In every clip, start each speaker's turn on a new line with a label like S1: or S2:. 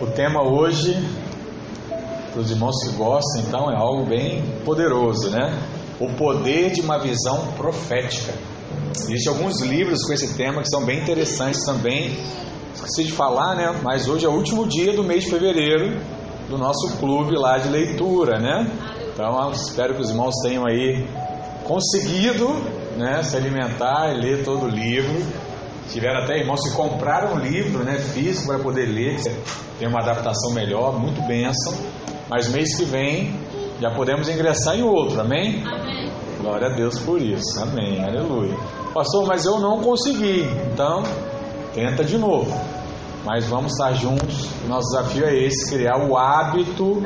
S1: O tema hoje, para os irmãos que gostam, então, é algo bem poderoso, né? O poder de uma visão profética. Existem alguns livros com esse tema que são bem interessantes também. Esqueci de falar, né? Mas hoje é o último dia do mês de fevereiro do nosso clube lá de leitura, né? Então, espero que os irmãos tenham aí conseguido né, se alimentar e ler todo o livro. Tiveram até irmãos que compraram o livro né, físico para poder ler, tem uma adaptação melhor, muito bênção. Mas mês que vem já podemos ingressar em outro, amém?
S2: Amém.
S1: Glória a Deus por isso, amém, aleluia. Pastor, mas eu não consegui, então tenta de novo. Mas vamos estar juntos. Nosso desafio é esse: criar o hábito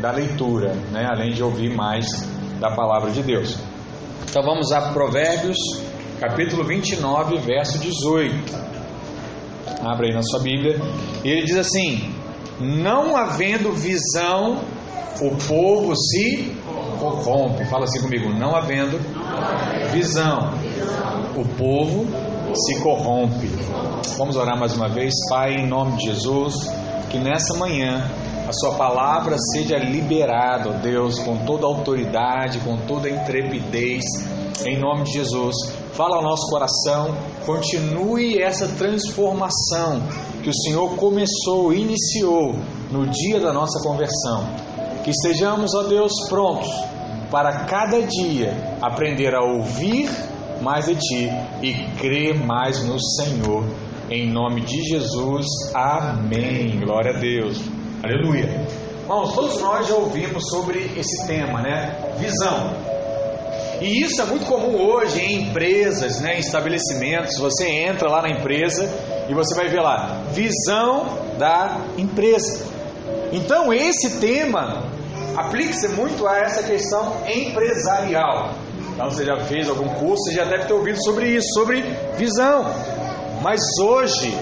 S1: da leitura, né? além de ouvir mais da palavra de Deus. Então vamos a Provérbios, capítulo 29, verso 18. Abra aí na sua Bíblia. E ele diz assim: Não havendo visão, o povo se corrompe. Fala assim comigo: Não havendo visão, o povo se corrompe. Vamos orar mais uma vez, Pai, em nome de Jesus, que nessa manhã a Sua palavra seja liberada, ó Deus, com toda autoridade, com toda intrepidez, em nome de Jesus. Fala ao nosso coração, continue essa transformação que o Senhor começou, iniciou no dia da nossa conversão. Que estejamos, ó Deus, prontos para cada dia aprender a ouvir mais de Ti e crer mais no Senhor. Em nome de Jesus, amém. Glória a Deus. Aleluia. Irmãos, todos nós já ouvimos sobre esse tema, né? Visão. E isso é muito comum hoje em empresas, né, em estabelecimentos. Você entra lá na empresa e você vai ver lá, visão da empresa. Então, esse tema aplica-se muito a essa questão empresarial. Então, você já fez algum curso, você já deve ter ouvido sobre isso, sobre visão. Mas hoje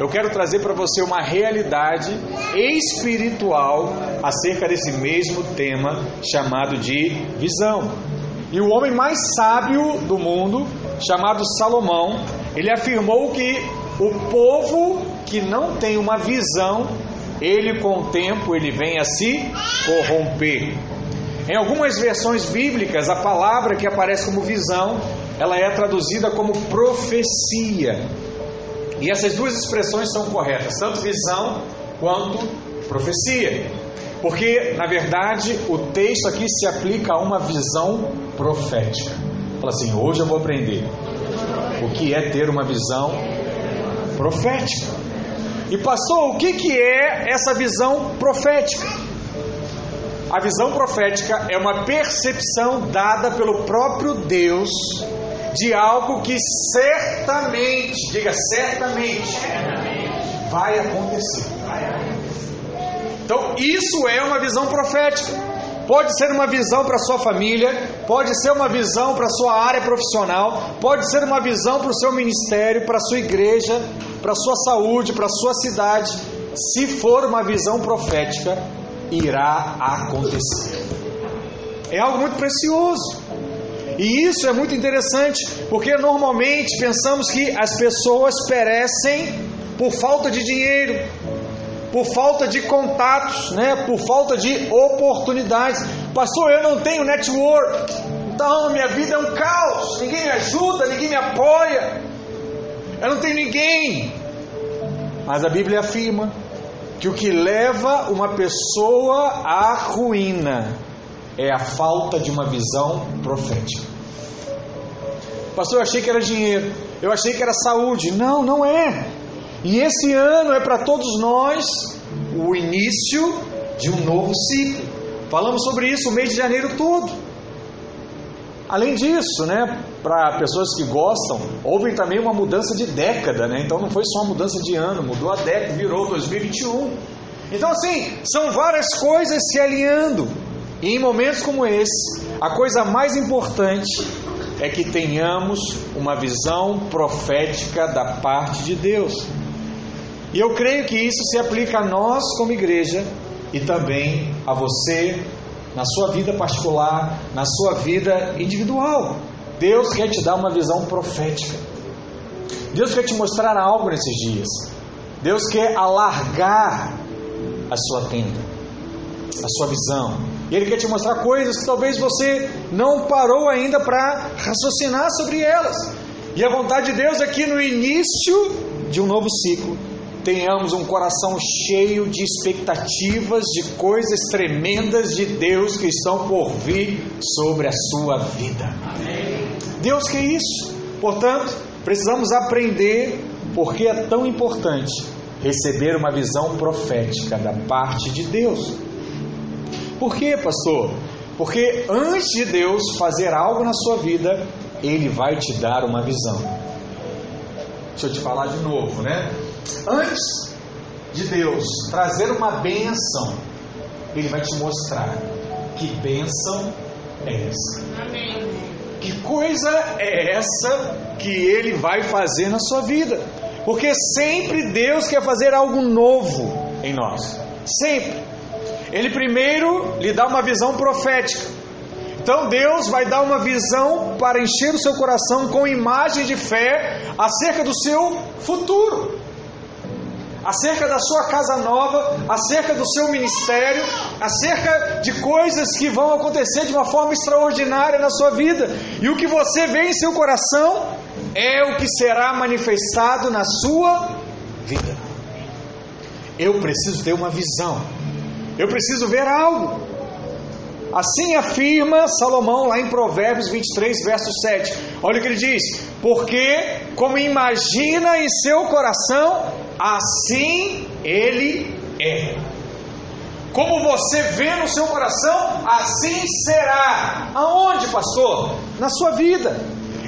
S1: eu quero trazer para você uma realidade espiritual acerca desse mesmo tema chamado de visão. E o homem mais sábio do mundo, chamado Salomão, ele afirmou que o povo que não tem uma visão, ele com o tempo ele vem a se corromper. Em algumas versões bíblicas, a palavra que aparece como visão, ela é traduzida como profecia. E essas duas expressões são corretas, tanto visão quanto profecia. Porque, na verdade, o texto aqui se aplica a uma visão profética. Fala assim: hoje eu vou aprender o que é ter uma visão profética. E, pastor, o que, que é essa visão profética? A visão profética é uma percepção dada pelo próprio Deus de algo que certamente, diga certamente, vai acontecer. Então, isso é uma visão profética. Pode ser uma visão para sua família, pode ser uma visão para sua área profissional, pode ser uma visão para o seu ministério, para a sua igreja, para sua saúde, para sua cidade. Se for uma visão profética, irá acontecer. É algo muito precioso. E isso é muito interessante, porque normalmente pensamos que as pessoas perecem por falta de dinheiro, por falta de contatos, né? por falta de oportunidades. Pastor, eu não tenho network, então minha vida é um caos, ninguém me ajuda, ninguém me apoia, eu não tenho ninguém. Mas a Bíblia afirma que o que leva uma pessoa à ruína é a falta de uma visão profética. Pastor, eu achei que era dinheiro, eu achei que era saúde. Não, não é. E esse ano é para todos nós o início de um novo ciclo. Falamos sobre isso o mês de janeiro todo. Além disso, né, para pessoas que gostam, houve também uma mudança de década, né? Então não foi só uma mudança de ano, mudou a década, virou 2021. Então assim, são várias coisas se alinhando. E em momentos como esse, a coisa mais importante é que tenhamos uma visão profética da parte de Deus. E eu creio que isso se aplica a nós como igreja e também a você na sua vida particular, na sua vida individual. Deus quer te dar uma visão profética. Deus quer te mostrar algo nesses dias. Deus quer alargar a sua tenda, a sua visão. E Ele quer te mostrar coisas que talvez você não parou ainda para raciocinar sobre elas. E a vontade de Deus é que no início de um novo ciclo, tenhamos um coração cheio de expectativas de coisas tremendas de Deus que estão por vir sobre a sua vida. Amém. Deus quer isso. Portanto, precisamos aprender porque é tão importante receber uma visão profética da parte de Deus. Por quê, pastor? Porque antes de Deus fazer algo na sua vida, Ele vai te dar uma visão. Deixa eu te falar de novo, né? Antes de Deus trazer uma benção, Ele vai te mostrar que benção é essa. Amém. Que coisa é essa que Ele vai fazer na sua vida? Porque sempre Deus quer fazer algo novo em nós. Sempre. Ele primeiro lhe dá uma visão profética. Então Deus vai dar uma visão para encher o seu coração com imagem de fé acerca do seu futuro acerca da sua casa nova, acerca do seu ministério, acerca de coisas que vão acontecer de uma forma extraordinária na sua vida. E o que você vê em seu coração é o que será manifestado na sua vida. Eu preciso ter uma visão. Eu preciso ver algo. Assim afirma Salomão lá em Provérbios 23, verso 7. Olha o que ele diz: Porque, como imagina em seu coração, assim ele é. Como você vê no seu coração, assim será. Aonde, pastor? Na sua vida.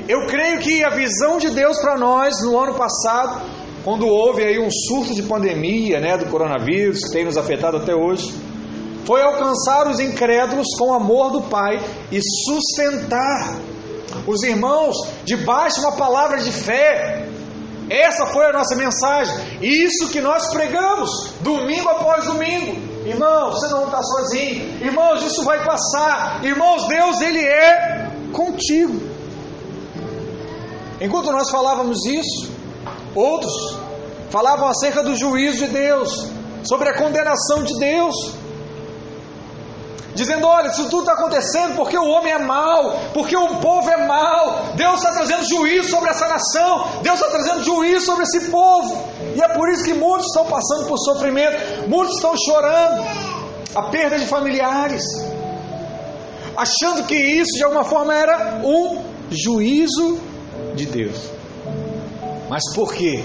S1: Eu creio que a visão de Deus para nós no ano passado, quando houve aí um surto de pandemia, né, do coronavírus, que tem nos afetado até hoje, foi alcançar os incrédulos com o amor do Pai e sustentar os irmãos debaixo de uma palavra de fé. Essa foi a nossa mensagem. Isso que nós pregamos, domingo após domingo. Irmãos, você não está sozinho. Irmãos, isso vai passar. Irmãos, Deus, Ele é contigo. Enquanto nós falávamos isso, outros falavam acerca do juízo de Deus, sobre a condenação de Deus dizendo: olha, isso tudo está acontecendo porque o homem é mau, porque o povo é mau. Deus está trazendo juízo sobre essa nação, Deus está trazendo juízo sobre esse povo. E é por isso que muitos estão passando por sofrimento, muitos estão chorando a perda de familiares, achando que isso de alguma forma era um juízo de Deus. Mas por quê?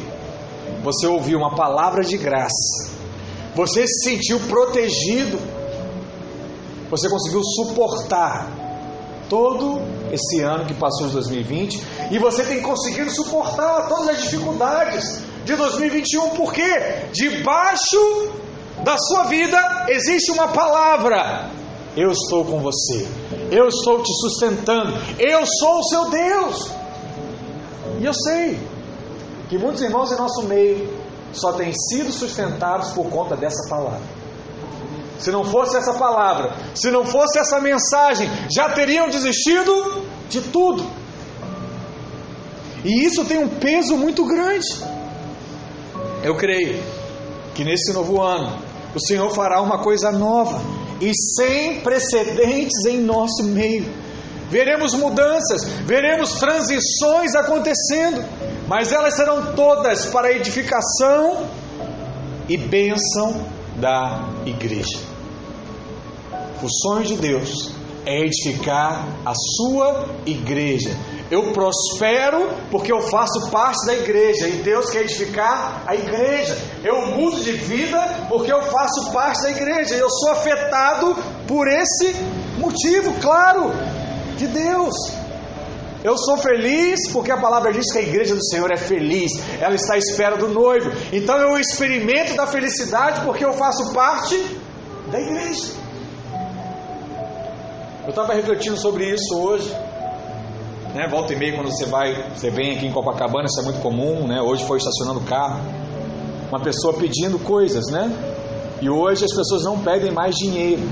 S1: Você ouviu uma palavra de graça, você se sentiu protegido você conseguiu suportar todo esse ano que passou de 2020 e você tem conseguido suportar todas as dificuldades de 2021, porque debaixo da sua vida existe uma palavra: Eu estou com você, eu estou te sustentando, eu sou o seu Deus. E eu sei que muitos irmãos em nosso meio só têm sido sustentados por conta dessa palavra. Se não fosse essa palavra, se não fosse essa mensagem, já teriam desistido de tudo. E isso tem um peso muito grande. Eu creio que nesse novo ano o Senhor fará uma coisa nova e sem precedentes em nosso meio. Veremos mudanças, veremos transições acontecendo, mas elas serão todas para edificação e bênção da igreja. O sonho de Deus é edificar a sua igreja. Eu prospero porque eu faço parte da igreja e Deus quer edificar a igreja. Eu mudo de vida porque eu faço parte da igreja. Eu sou afetado por esse motivo, claro, de Deus. Eu sou feliz porque a palavra diz que a igreja do Senhor é feliz, ela está à espera do noivo. Então eu experimento da felicidade porque eu faço parte da igreja. Eu estava refletindo sobre isso hoje. Né, volta e meia quando você vai, você vem aqui em Copacabana, isso é muito comum, né? Hoje foi estacionando o carro, uma pessoa pedindo coisas, né? E hoje as pessoas não pedem mais dinheiro.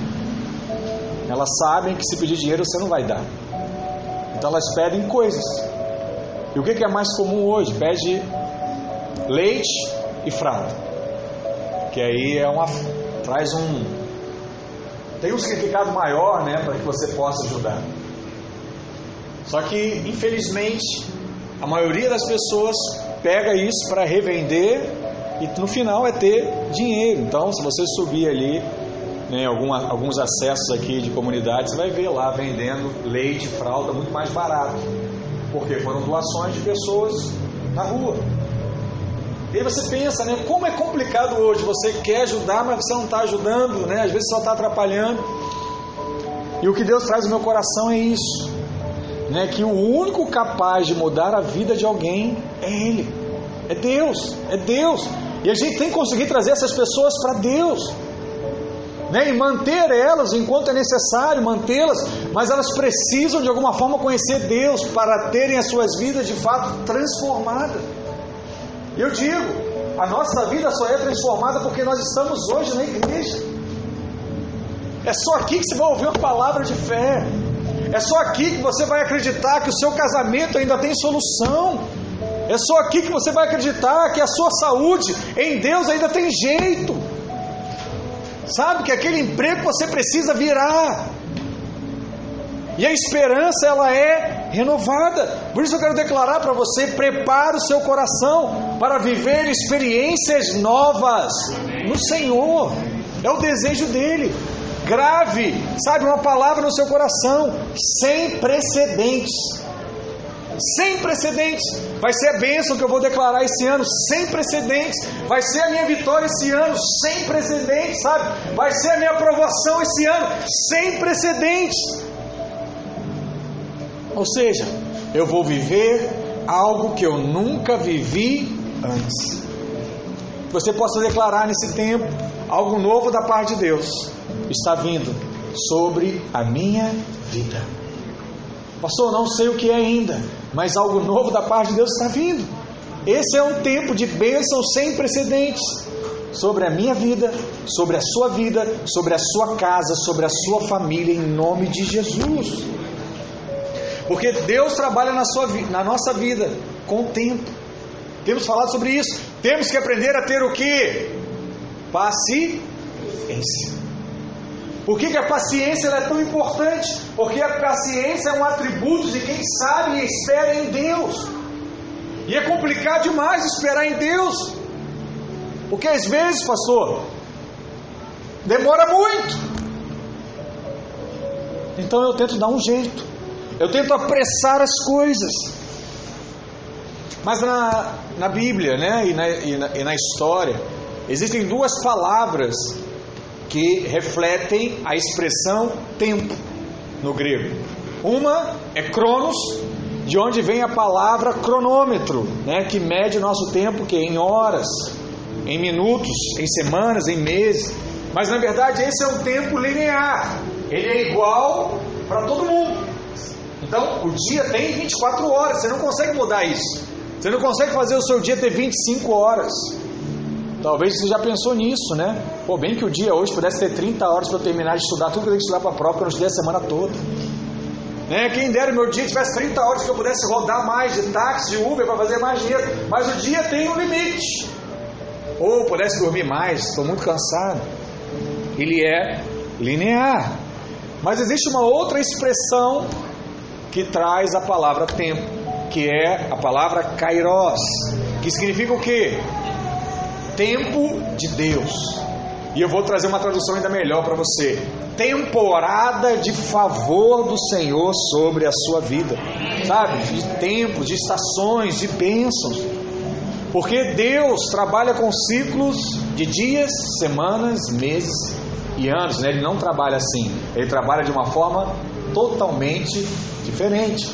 S1: Elas sabem que se pedir dinheiro você não vai dar. Então elas pedem coisas. E o que é mais comum hoje? Pede leite e fralda. Que aí é uma, traz um tem um significado maior, né, para que você possa ajudar. Só que, infelizmente, a maioria das pessoas pega isso para revender e no final é ter dinheiro. Então, se você subir ali né, algum, alguns acessos aqui de comunidades, você vai ver lá vendendo leite, fralda muito mais barato. Porque foram doações de pessoas na rua. E aí você pensa, né? Como é complicado hoje. Você quer ajudar, mas você não está ajudando, né? Às vezes só está atrapalhando. E o que Deus traz no meu coração é isso. Né? Que o único capaz de mudar a vida de alguém é Ele. É Deus. É Deus. E a gente tem que conseguir trazer essas pessoas para Deus. Né? E manter elas enquanto é necessário mantê-las, mas elas precisam de alguma forma conhecer Deus para terem as suas vidas de fato transformadas. Eu digo, a nossa vida só é transformada porque nós estamos hoje na igreja. É só aqui que você vai ouvir uma palavra de fé. É só aqui que você vai acreditar que o seu casamento ainda tem solução. É só aqui que você vai acreditar que a sua saúde em Deus ainda tem jeito. Sabe que aquele emprego você precisa virar. E a esperança ela é renovada. Por isso eu quero declarar para você: prepare o seu coração para viver experiências novas no Senhor. É o desejo dele. Grave, sabe, uma palavra no seu coração, sem precedentes. Sem precedentes. Vai ser a bênção que eu vou declarar esse ano, sem precedentes. Vai ser a minha vitória esse ano, sem precedentes, sabe? Vai ser a minha aprovação esse ano, sem precedentes. Ou seja, eu vou viver algo que eu nunca vivi antes. Você possa declarar nesse tempo algo novo da parte de Deus está vindo sobre a minha vida. Pastor, não sei o que é ainda, mas algo novo da parte de Deus está vindo. Esse é um tempo de bênção sem precedentes sobre a minha vida, sobre a sua vida, sobre a sua casa, sobre a sua família, em nome de Jesus. Porque Deus trabalha na, sua, na nossa vida com o tempo. Temos falado sobre isso. Temos que aprender a ter o que? Paciência. Por que, que a paciência é tão importante? Porque a paciência é um atributo de quem sabe e espera em Deus. E é complicado demais esperar em Deus. Porque às vezes, pastor, demora muito. Então eu tento dar um jeito. Eu tento apressar as coisas. Mas na, na Bíblia né, e, na, e, na, e na história, existem duas palavras que refletem a expressão tempo no grego. Uma é cronos, de onde vem a palavra cronômetro, né, que mede o nosso tempo que em horas, em minutos, em semanas, em meses. Mas na verdade esse é um tempo linear. Ele é igual para todo mundo. Então, o dia tem 24 horas, você não consegue mudar isso. Você não consegue fazer o seu dia ter 25 horas. Talvez você já pensou nisso, né? Pô, bem que o dia hoje pudesse ter 30 horas para eu terminar de estudar tudo que eu tenho que estudar para a prova, que eu não estudei a semana toda. Né? Quem dera meu dia tivesse 30 horas que eu pudesse rodar mais de táxi, de Uber para fazer mais dinheiro. Mas o dia tem um limite. Ou pudesse dormir mais, estou muito cansado. Ele é linear. Mas existe uma outra expressão que traz a palavra tempo, que é a palavra kairos, que significa o quê? Tempo de Deus. E eu vou trazer uma tradução ainda melhor para você. Temporada de favor do Senhor sobre a sua vida. Sabe? De tempo, de estações, de bênçãos. Porque Deus trabalha com ciclos de dias, semanas, meses e anos. Né? Ele não trabalha assim. Ele trabalha de uma forma totalmente diferente.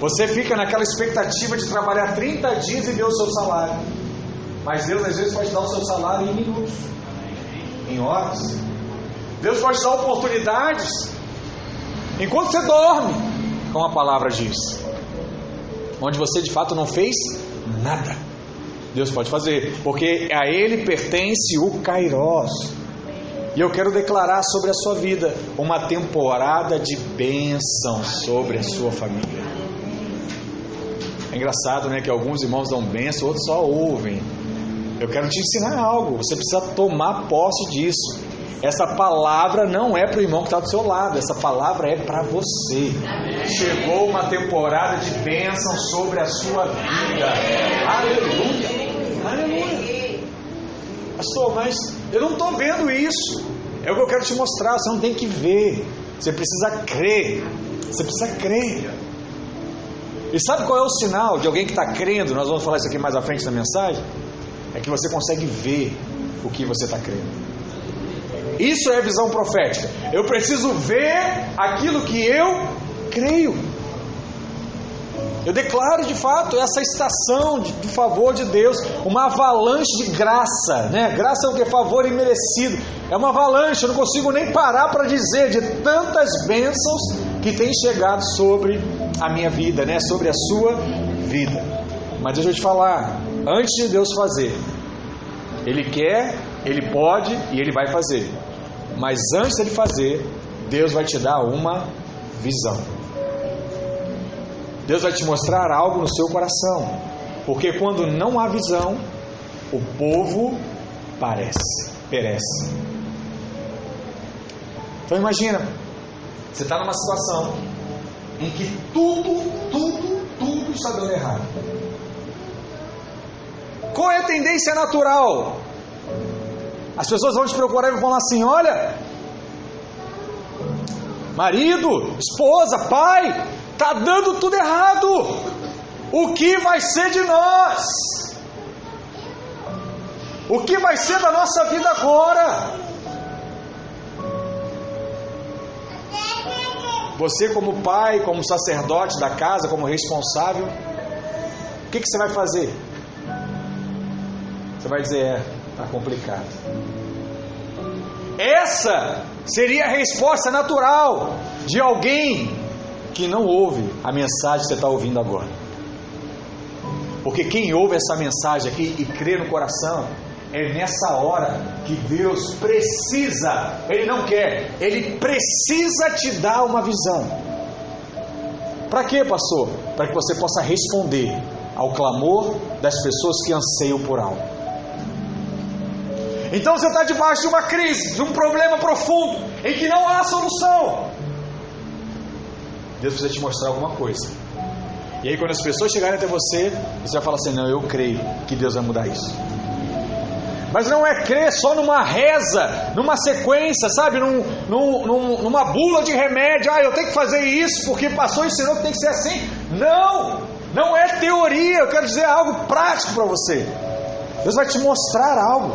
S1: Você fica naquela expectativa de trabalhar 30 dias e ver o seu salário. Mas Deus às vezes pode dar o seu salário em minutos, em horas. Deus pode dar oportunidades enquanto você dorme, como a palavra diz. Onde você de fato não fez nada. Deus pode fazer, porque a Ele pertence o Kairos. E eu quero declarar sobre a sua vida uma temporada de bênção sobre a sua família. É engraçado, né, que alguns irmãos dão bênção, outros só ouvem. Eu quero te ensinar algo. Você precisa tomar posse disso. Essa palavra não é para o irmão que está do seu lado, essa palavra é para você. Chegou uma temporada de bênção sobre a sua vida. Aleluia! Aleluia! Pastor, mas eu não estou vendo isso. É o que eu quero te mostrar. Você não tem que ver. Você precisa crer. Você precisa crer. E sabe qual é o sinal de alguém que está crendo? Nós vamos falar isso aqui mais à frente na mensagem. É que você consegue ver o que você está crendo. Isso é visão profética. Eu preciso ver aquilo que eu creio. Eu declaro de fato essa estação de, favor de Deus, uma avalanche de graça, né? Graça é o que? Favor imerecido. É uma avalanche, eu não consigo nem parar para dizer de tantas bênçãos que têm chegado sobre a minha vida, né? Sobre a sua vida. Mas deixa eu te falar, antes de Deus fazer, Ele quer, Ele pode e Ele vai fazer. Mas antes de fazer, Deus vai te dar uma visão. Deus vai te mostrar algo no seu coração. Porque quando não há visão, o povo parece, perece. Então imagina, você está numa situação em que tudo, tudo, tudo está dando errado. Qual é a tendência natural? As pessoas vão te procurar e vão falar assim: olha, marido, esposa, pai, tá dando tudo errado. O que vai ser de nós? O que vai ser da nossa vida agora? Você, como pai, como sacerdote da casa, como responsável, o que, que você vai fazer? Você vai dizer: é, Está complicado. Essa seria a resposta natural de alguém que não ouve a mensagem que você está ouvindo agora. Porque quem ouve essa mensagem aqui e crê no coração, é nessa hora que Deus precisa, Ele não quer, Ele precisa te dar uma visão. Para quê, pastor? Para que você possa responder ao clamor das pessoas que anseiam por algo. Então você está debaixo de uma crise, de um problema profundo, em que não há solução. Deus precisa te mostrar alguma coisa. E aí, quando as pessoas chegarem até você, você vai falar assim: Não, eu creio que Deus vai mudar isso. Mas não é crer só numa reza, numa sequência, sabe? Num, num, num, numa bula de remédio. Ah, eu tenho que fazer isso porque passou e ensinou que tem que ser assim. Não! Não é teoria. Eu quero dizer algo prático para você. Deus vai te mostrar algo.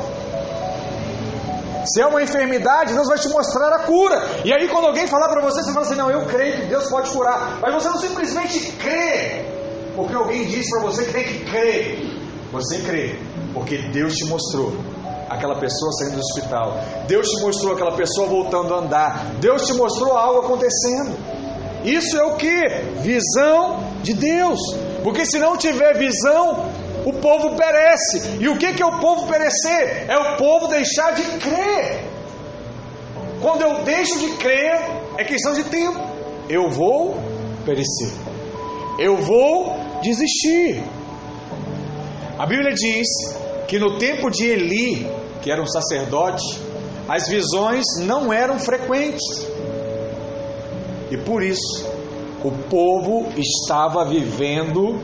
S1: Se é uma enfermidade, Deus vai te mostrar a cura. E aí, quando alguém falar para você, você fala assim: Não, eu creio que Deus pode curar. Mas você não simplesmente crê, porque alguém disse para você que tem que crer. Você crê, porque Deus te mostrou aquela pessoa saindo do hospital. Deus te mostrou aquela pessoa voltando a andar. Deus te mostrou algo acontecendo. Isso é o que? Visão de Deus. Porque se não tiver visão, o povo perece. E o que, que é o povo perecer? É o povo deixar de crer. Quando eu deixo de crer, é questão de tempo. Eu vou perecer. Eu vou desistir. A Bíblia diz que no tempo de Eli, que era um sacerdote, as visões não eram frequentes. E por isso, o povo estava vivendo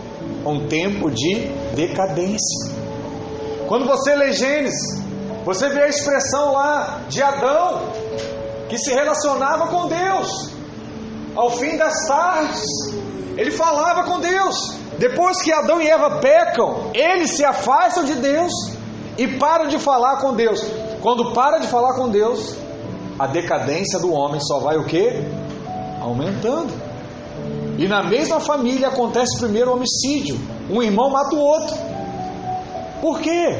S1: um tempo de decadência. Quando você lê Gênesis, você vê a expressão lá de Adão, que se relacionava com Deus. Ao fim das tardes, ele falava com Deus. Depois que Adão e Eva pecam, eles se afastam de Deus e param de falar com Deus. Quando para de falar com Deus, a decadência do homem só vai o que? Aumentando. E na mesma família acontece primeiro o homicídio. Um irmão mata o outro. Por quê?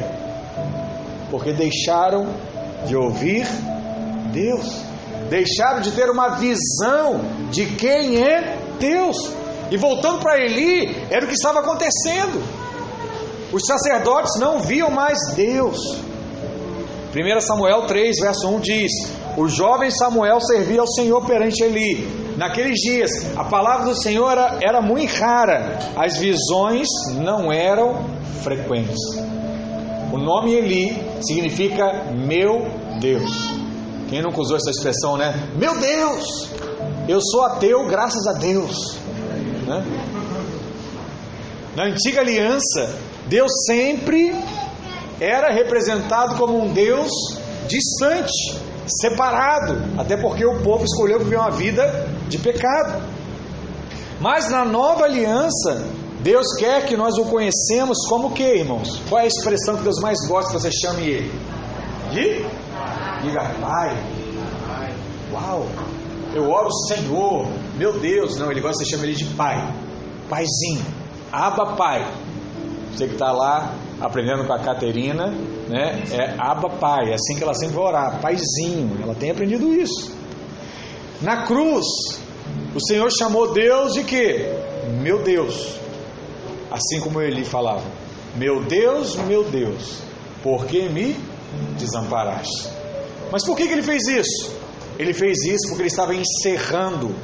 S1: Porque deixaram de ouvir Deus. Deixaram de ter uma visão de quem é Deus. E voltando para Eli, era o que estava acontecendo. Os sacerdotes não viam mais Deus. 1 Samuel 3, verso 1 diz: O jovem Samuel servia ao Senhor perante Eli Naqueles dias, a palavra do Senhor era, era muito rara, as visões não eram frequentes. O nome Eli significa meu Deus. Quem nunca usou essa expressão, né? Meu Deus! Eu sou ateu, graças a Deus. Né? Na antiga aliança, Deus sempre era representado como um Deus distante, separado, até porque o povo escolheu viver uma vida de pecado. Mas na nova aliança, Deus quer que nós o conhecemos como que, irmãos? Qual é a expressão que Deus mais gosta que você chame ele? De? Diga, Pai. Uau! Eu oro, Senhor, meu Deus. Não, ele gosta de chamar ele de Pai. Paizinho. Aba Pai. Você que está lá aprendendo com a Caterina, né? É Aba Pai. É assim que ela sempre vai orar. Paizinho. Ela tem aprendido isso. Na cruz, o Senhor chamou Deus de quê? Meu Deus. Assim como ele falava: Meu Deus, meu Deus, por que me desamparaste? Mas por que, que ele fez isso? Ele fez isso porque ele estava encerrando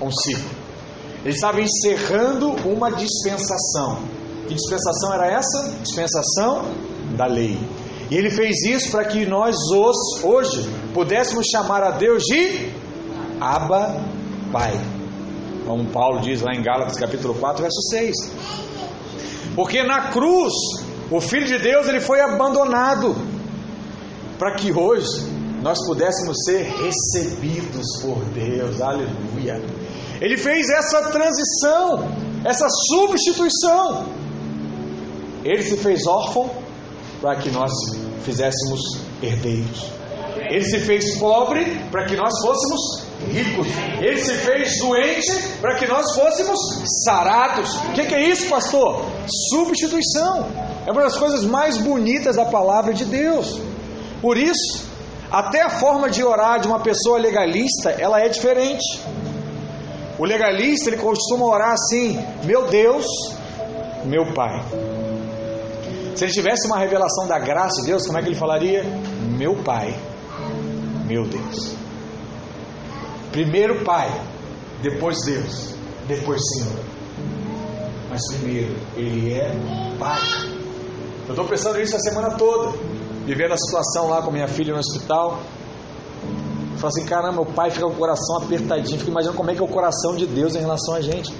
S1: um ciclo. Ele estava encerrando uma dispensação. Que dispensação era essa? Dispensação da lei. E ele fez isso para que nós hoje pudéssemos chamar a Deus de Abba Pai. Como Paulo diz lá em Gálatas capítulo 4, verso 6. Porque na cruz o Filho de Deus ele foi abandonado para que hoje nós pudéssemos ser recebidos por Deus. Aleluia. Ele fez essa transição, essa substituição. Ele se fez órfão para que nós fizéssemos herdeiros. Ele se fez pobre para que nós fôssemos ricos. Ele se fez doente para que nós fôssemos sarados. O que, que é isso, pastor? Substituição. É uma das coisas mais bonitas da palavra de Deus. Por isso, até a forma de orar de uma pessoa legalista, ela é diferente. O legalista, ele costuma orar assim: Meu Deus, meu Pai. Se ele tivesse uma revelação da graça de Deus, como é que ele falaria? Meu Pai, meu Deus. Primeiro Pai, depois Deus, depois Senhor. Mas primeiro, Ele é Pai. Eu estou pensando nisso a semana toda vivendo a situação lá com minha filha no hospital. Eu falo assim, caramba, meu pai fica com o coração apertadinho, fico imaginando como é que é o coração de Deus em relação a gente.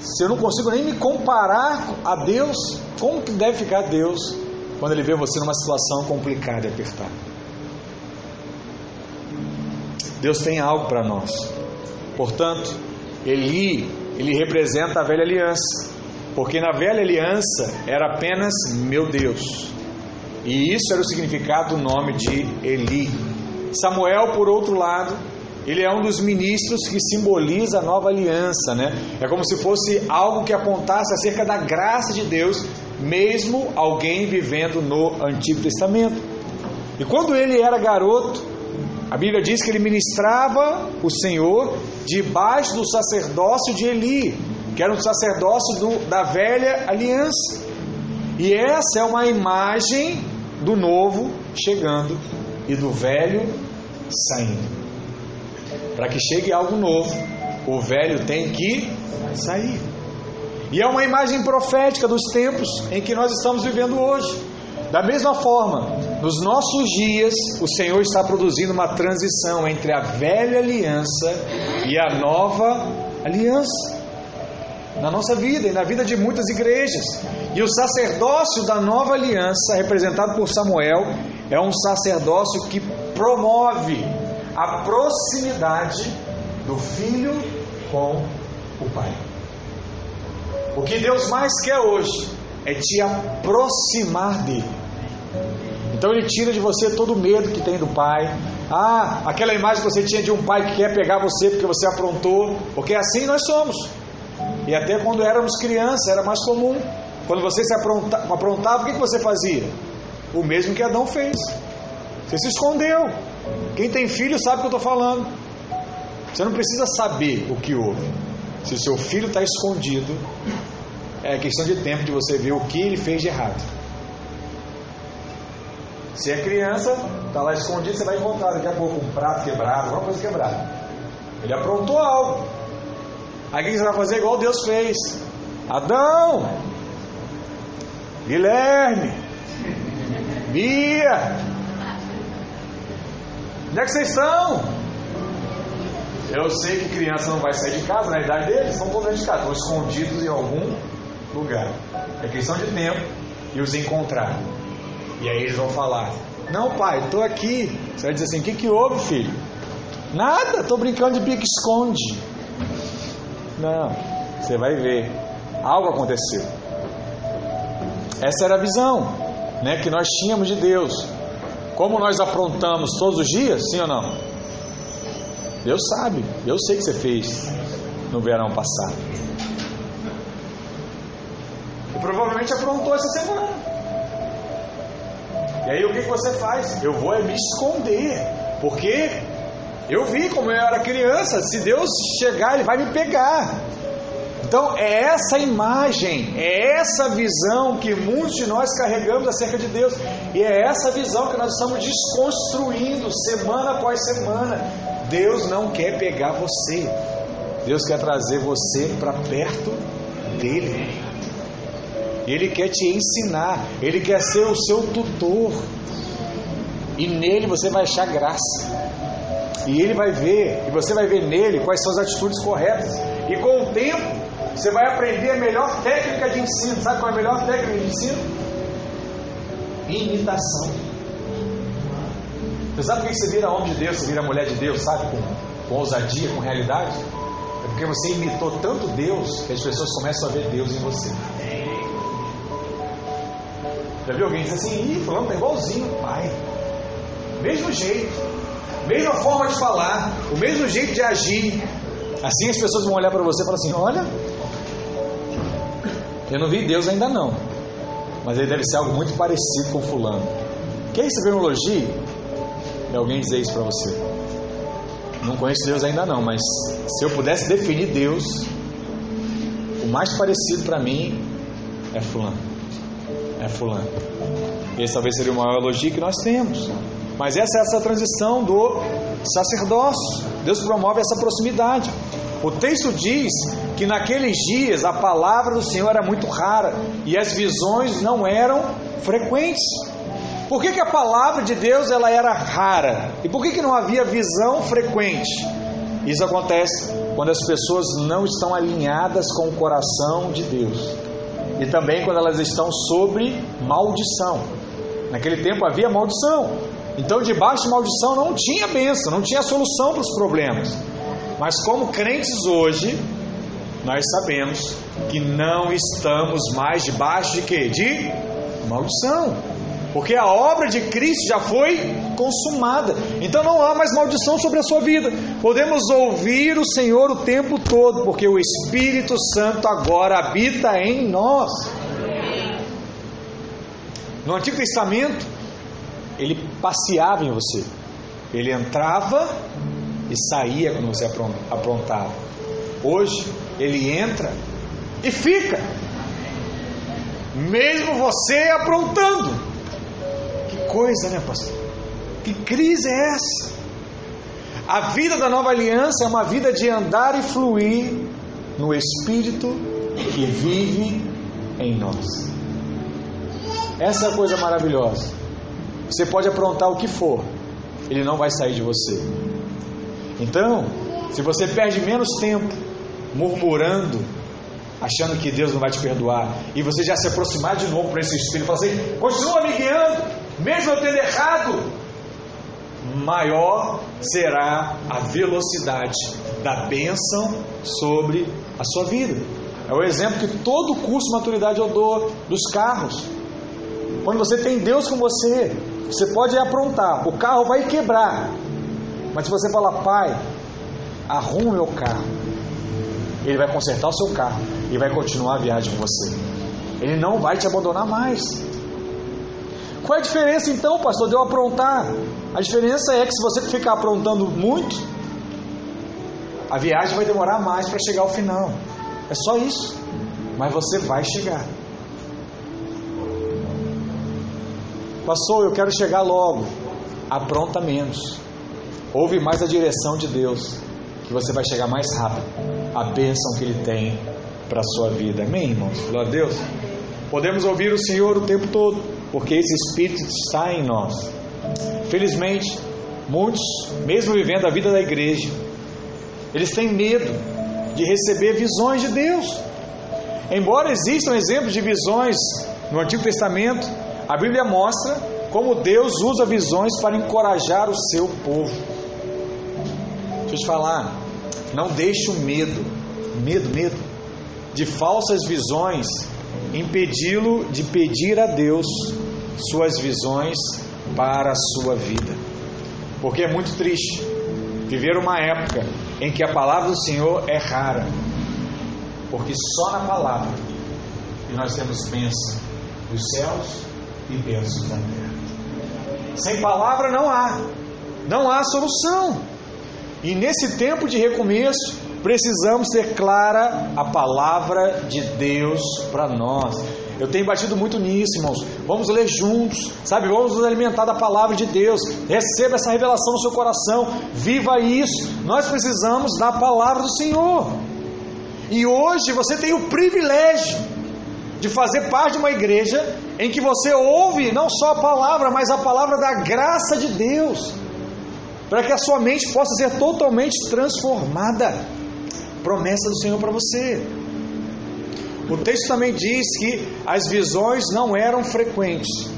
S1: Se eu não consigo nem me comparar a Deus, como que deve ficar Deus quando Ele vê você numa situação complicada e apertada? Deus tem algo para nós. Portanto, Eli, ele representa a velha aliança. Porque na velha aliança era apenas meu Deus. E isso era o significado do nome de Eli. Samuel, por outro lado, ele é um dos ministros que simboliza a nova aliança, né? É como se fosse algo que apontasse acerca da graça de Deus, mesmo alguém vivendo no Antigo Testamento. E quando ele era garoto, a Bíblia diz que ele ministrava o Senhor debaixo do sacerdócio de Eli, que era um sacerdócio do, da velha aliança. E essa é uma imagem do novo chegando e do velho saindo. Para que chegue algo novo, o velho tem que sair. E é uma imagem profética dos tempos em que nós estamos vivendo hoje. Da mesma forma, nos nossos dias, o Senhor está produzindo uma transição entre a velha aliança e a nova aliança na nossa vida e na vida de muitas igrejas. E o sacerdócio da nova aliança, representado por Samuel, é um sacerdócio que promove a proximidade do filho com o pai. O que Deus mais quer hoje é te aproximar dele. Então ele tira de você todo o medo que tem do pai. Ah, aquela imagem que você tinha de um pai que quer pegar você porque você aprontou, porque assim nós somos. E até quando éramos crianças era mais comum. Quando você se apronta, aprontava, o que você fazia? O mesmo que Adão fez. Você se escondeu. Quem tem filho sabe o que eu estou falando. Você não precisa saber o que houve. Se o seu filho está escondido, é questão de tempo de você ver o que ele fez de errado. Se é criança, está lá escondido, você vai encontrar daqui a pouco um prato quebrado, alguma coisa quebrada. Ele aprontou algo. Aí o que você vai fazer? Igual Deus fez. Adão! Guilherme, Bia, onde é que vocês estão? Eu sei que criança não vai sair de casa, na idade deles, estão todos dentro de casa, estão escondidos em algum lugar. É questão de tempo e os encontrar. E aí eles vão falar: Não, pai, estou aqui. Você vai dizer assim: O que, que houve, filho? Nada, estou brincando de pique-esconde. Não, você vai ver. Algo aconteceu. Essa era a visão né, que nós tínhamos de Deus. Como nós aprontamos todos os dias, sim ou não? Deus sabe, eu sei que você fez no verão passado. E provavelmente aprontou essa semana. E aí o que, você faz? Eu vou é me esconder. Porque eu vi como eu era criança. Se Deus chegar, Ele vai me pegar. Então é essa imagem, é essa visão que muitos de nós carregamos acerca de Deus, e é essa visão que nós estamos desconstruindo semana após semana. Deus não quer pegar você, Deus quer trazer você para perto dele. Ele quer te ensinar, ele quer ser o seu tutor, e nele você vai achar graça. E ele vai ver, e você vai ver nele quais são as atitudes corretas. E com o tempo, você vai aprender a melhor técnica de ensino. Sabe qual é a melhor técnica de ensino? Imitação. Você sabe por que você vira homem de Deus, você vira mulher de Deus, sabe? Com, com ousadia, com realidade? É porque você imitou tanto Deus que as pessoas começam a ver Deus em você. Já viu alguém dizer assim, ih, fulano tá igualzinho pai. Mesmo jeito, mesma forma de falar, o mesmo jeito de agir. Assim as pessoas vão olhar para você e falar assim: olha, eu não vi Deus ainda não, mas ele deve ser algo muito parecido com fulano. Que é isso, ver um elogio? É alguém dizer isso para você. Não conheço Deus ainda não, mas se eu pudesse definir Deus, o mais parecido para mim é fulano. É fulano. Esse talvez seria o maior elogio que nós temos. Mas essa é essa transição do sacerdócio. Deus promove essa proximidade. O texto diz que naqueles dias a palavra do Senhor era muito rara e as visões não eram frequentes. Por que, que a palavra de Deus ela era rara? E por que, que não havia visão frequente? Isso acontece quando as pessoas não estão alinhadas com o coração de Deus. E também quando elas estão sobre maldição. Naquele tempo havia maldição. Então, debaixo de maldição não tinha bênção, não tinha solução para os problemas. Mas como crentes hoje, nós sabemos que não estamos mais debaixo de quê? De maldição. Porque a obra de Cristo já foi consumada. Então não há mais maldição sobre a sua vida. Podemos ouvir o Senhor o tempo todo, porque o Espírito Santo agora habita em nós. No Antigo Testamento, ele passeava em você. Ele entrava e saía quando você aprontava. Hoje ele entra e fica, mesmo você aprontando. Que coisa, né, pastor? Que crise é essa? A vida da nova aliança é uma vida de andar e fluir no Espírito que vive em nós. Essa é a coisa maravilhosa. Você pode aprontar o que for, ele não vai sair de você. Então, se você perde menos tempo murmurando, achando que Deus não vai te perdoar, e você já se aproximar de novo para esse Espírito e falar assim: continua me guiando, mesmo eu tendo errado, maior será a velocidade da bênção sobre a sua vida. É o exemplo que todo curso de maturidade eu dou dos carros. Quando você tem Deus com você, você pode aprontar, o carro vai quebrar, mas se você falar, pai, arrume o meu carro, ele vai consertar o seu carro e vai continuar a viagem com você. Ele não vai te abandonar mais. Qual é a diferença então, pastor, de eu aprontar? A diferença é que se você ficar aprontando muito, a viagem vai demorar mais para chegar ao final. É só isso. Mas você vai chegar. Pastor, eu quero chegar logo. Apronta menos. Ouve mais a direção de Deus, que você vai chegar mais rápido. A bênção que Ele tem para a sua vida. Amém, irmãos? Glória a Deus. Podemos ouvir o Senhor o tempo todo, porque esse Espírito está em nós. Felizmente, muitos, mesmo vivendo a vida da igreja, eles têm medo de receber visões de Deus. Embora existam exemplos de visões no Antigo Testamento, a Bíblia mostra como Deus usa visões para encorajar o seu povo. Deixa eu te falar, não deixe o medo, medo, medo, de falsas visões impedi-lo de pedir a Deus suas visões para a sua vida. Porque é muito triste viver uma época em que a palavra do Senhor é rara. Porque só na palavra que nós temos bênção dos céus e bênçãos da terra. Sem palavra não há, não há solução. E nesse tempo de recomeço, precisamos ter clara a palavra de Deus para nós. Eu tenho batido muito nisso, irmãos. Vamos ler juntos, sabe? Vamos nos alimentar da palavra de Deus. Receba essa revelação no seu coração. Viva isso. Nós precisamos da palavra do Senhor. E hoje você tem o privilégio de fazer parte de uma igreja em que você ouve não só a palavra, mas a palavra da graça de Deus, para que a sua mente possa ser totalmente transformada. Promessa do Senhor para você. O texto também diz que as visões não eram frequentes.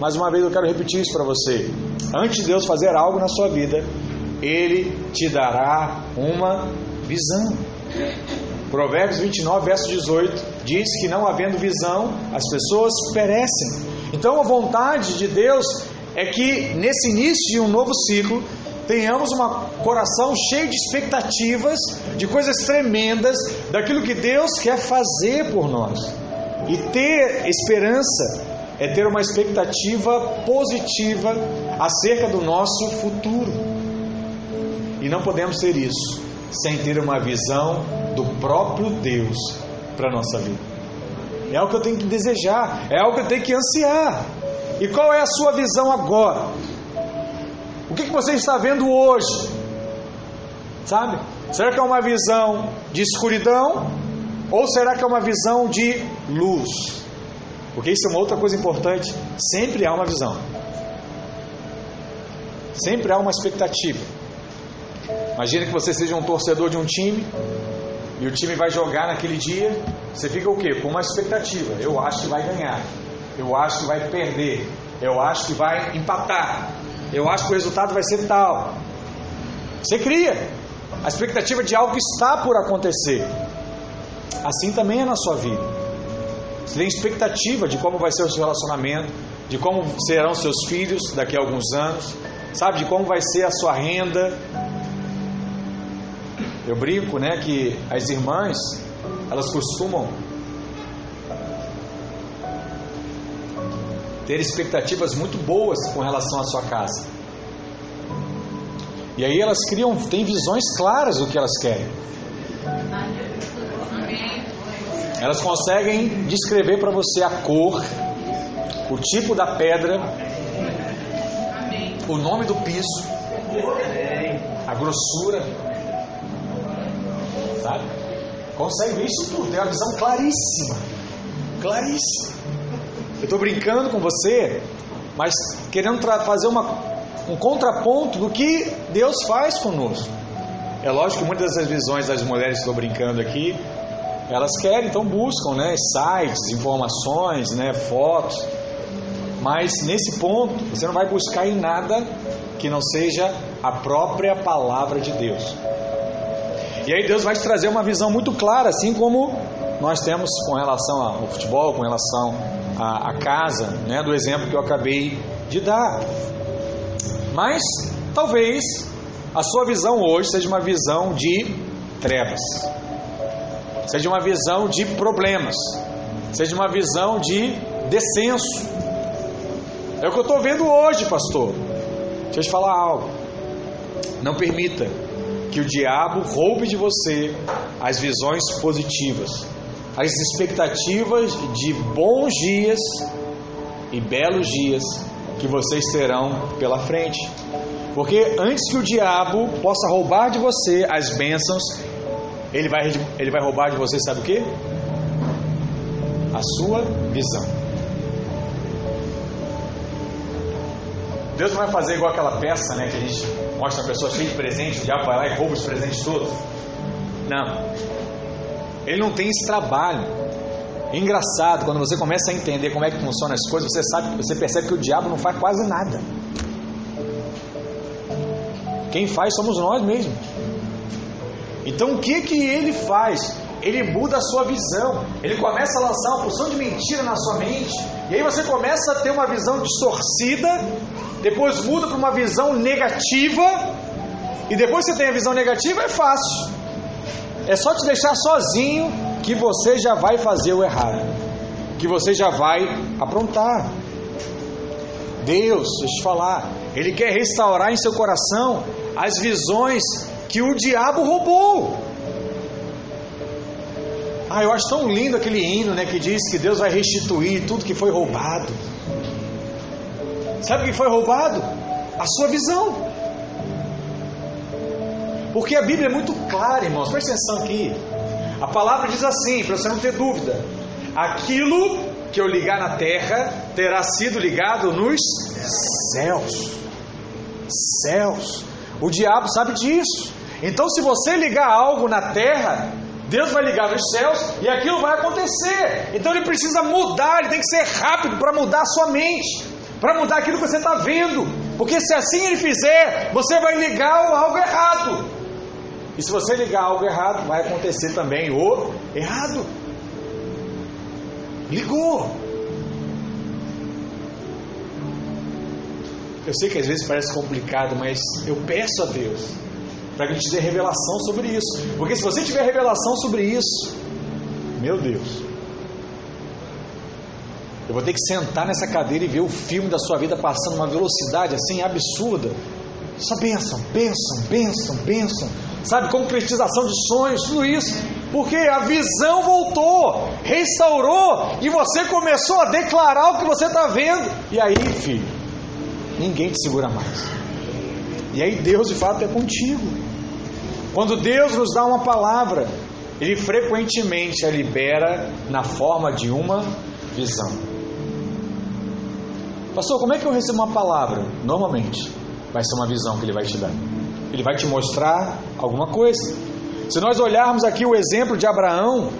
S1: Mais uma vez eu quero repetir isso para você. Antes de Deus fazer algo na sua vida, Ele te dará uma visão. Provérbios 29, verso 18, diz que não havendo visão, as pessoas perecem. Então a vontade de Deus é que nesse início de um novo ciclo, tenhamos um coração cheio de expectativas, de coisas tremendas, daquilo que Deus quer fazer por nós. E ter esperança é ter uma expectativa positiva acerca do nosso futuro. E não podemos ter isso sem ter uma visão do próprio Deus para a nossa vida. É algo que eu tenho que desejar, é algo que eu tenho que ansiar. E qual é a sua visão agora? O que, que você está vendo hoje? Sabe? Será que é uma visão de escuridão? Ou será que é uma visão de luz? Porque isso é uma outra coisa importante. Sempre há uma visão. Sempre há uma expectativa. Imagina que você seja um torcedor de um time e o time vai jogar naquele dia. Você fica o quê? Com uma expectativa. Eu acho que vai ganhar. Eu acho que vai perder. Eu acho que vai empatar. Eu acho que o resultado vai ser tal. Você cria a expectativa de algo que está por acontecer. Assim também é na sua vida. Você tem expectativa de como vai ser o seu relacionamento, de como serão seus filhos daqui a alguns anos, sabe, de como vai ser a sua renda. Eu brinco, né, que as irmãs, elas costumam ter expectativas muito boas com relação à sua casa. E aí elas criam, têm visões claras do que elas querem. Elas conseguem descrever para você a cor, o tipo da pedra, o nome do piso, a grossura, sabe? Consegue isso tudo, tem uma visão claríssima, claríssima. Eu estou brincando com você, mas querendo fazer uma, um contraponto do que Deus faz conosco. É lógico que muitas das visões das mulheres que estou brincando aqui, elas querem, então buscam, né, sites, informações, né, fotos. Mas nesse ponto, você não vai buscar em nada que não seja a própria palavra de Deus. E aí Deus vai te trazer uma visão muito clara, assim como nós temos com relação ao futebol, com relação à, à casa, né, do exemplo que eu acabei de dar. Mas talvez a sua visão hoje seja uma visão de trevas, seja uma visão de problemas, seja uma visão de descenso. É o que eu estou vendo hoje, pastor. Deixa eu te falar algo. Não permita que o diabo roube de você as visões positivas as expectativas de bons dias e belos dias que vocês terão pela frente. Porque antes que o diabo possa roubar de você as bênçãos, ele vai, ele vai roubar de você, sabe o que? a sua visão. Deus não vai fazer igual aquela peça, né, que a gente mostra a pessoa cheia de presentes, o diabo vai lá e rouba os presentes todos. Não. Ele não tem esse trabalho. É engraçado, quando você começa a entender como é que funcionam as coisas, você sabe, você percebe que o diabo não faz quase nada. Quem faz somos nós mesmos. Então o que que ele faz? Ele muda a sua visão. Ele começa a lançar uma porção de mentira na sua mente. E aí você começa a ter uma visão distorcida. Depois muda para uma visão negativa. E depois você tem a visão negativa, é fácil. É só te deixar sozinho que você já vai fazer o errado. Que você já vai aprontar. Deus, deixa eu te falar, Ele quer restaurar em seu coração as visões que o diabo roubou. Ah, eu acho tão lindo aquele hino, né, que diz que Deus vai restituir tudo que foi roubado. Sabe o que foi roubado? A sua visão. Porque a Bíblia é muito clara, irmãos. Presta atenção aqui. A palavra diz assim, para você não ter dúvida: aquilo que eu ligar na terra terá sido ligado nos céus. Céus. O diabo sabe disso. Então, se você ligar algo na terra, Deus vai ligar nos céus e aquilo vai acontecer. Então, ele precisa mudar, ele tem que ser rápido para mudar a sua mente, para mudar aquilo que você está vendo. Porque se assim ele fizer, você vai ligar algo errado. E se você ligar algo errado, vai acontecer também o errado. Ligou. Eu sei que às vezes parece complicado, mas eu peço a Deus para que a gente dê revelação sobre isso. Porque se você tiver revelação sobre isso, meu Deus, eu vou ter que sentar nessa cadeira e ver o filme da sua vida passando uma velocidade assim absurda. Só bênção, bênção, bênção, bênção. Sabe, concretização de sonhos, tudo isso. Porque a visão voltou, restaurou e você começou a declarar o que você está vendo. E aí, filho, ninguém te segura mais. E aí Deus de fato é contigo. Quando Deus nos dá uma palavra, Ele frequentemente a libera na forma de uma visão. Pastor, como é que eu recebo uma palavra? Normalmente, vai ser uma visão que Ele vai te dar. Ele vai te mostrar alguma coisa. Se nós olharmos aqui o exemplo de Abraão,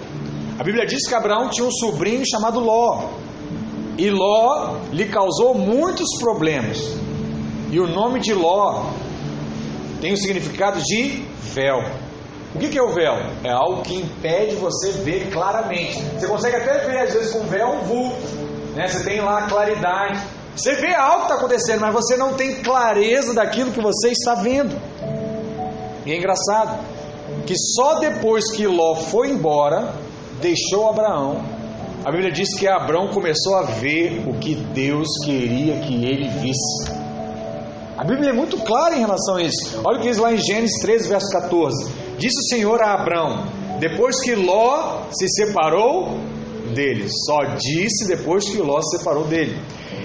S1: a Bíblia diz que Abraão tinha um sobrinho chamado Ló. E Ló lhe causou muitos problemas. E o nome de Ló tem o significado de véu. O que é o véu? É algo que impede você ver claramente. Você consegue até ver, às vezes, com véu um vulto. Né? Você tem lá a claridade. Você vê algo que está acontecendo, mas você não tem clareza daquilo que você está vendo. E é engraçado que só depois que Ló foi embora, deixou Abraão, a Bíblia diz que Abraão começou a ver o que Deus queria que ele visse. A Bíblia é muito clara em relação a isso. Olha o que diz lá em Gênesis 13, verso 14. Disse o Senhor a Abraão, depois que Ló se separou dele, só disse depois que Ló se separou dele.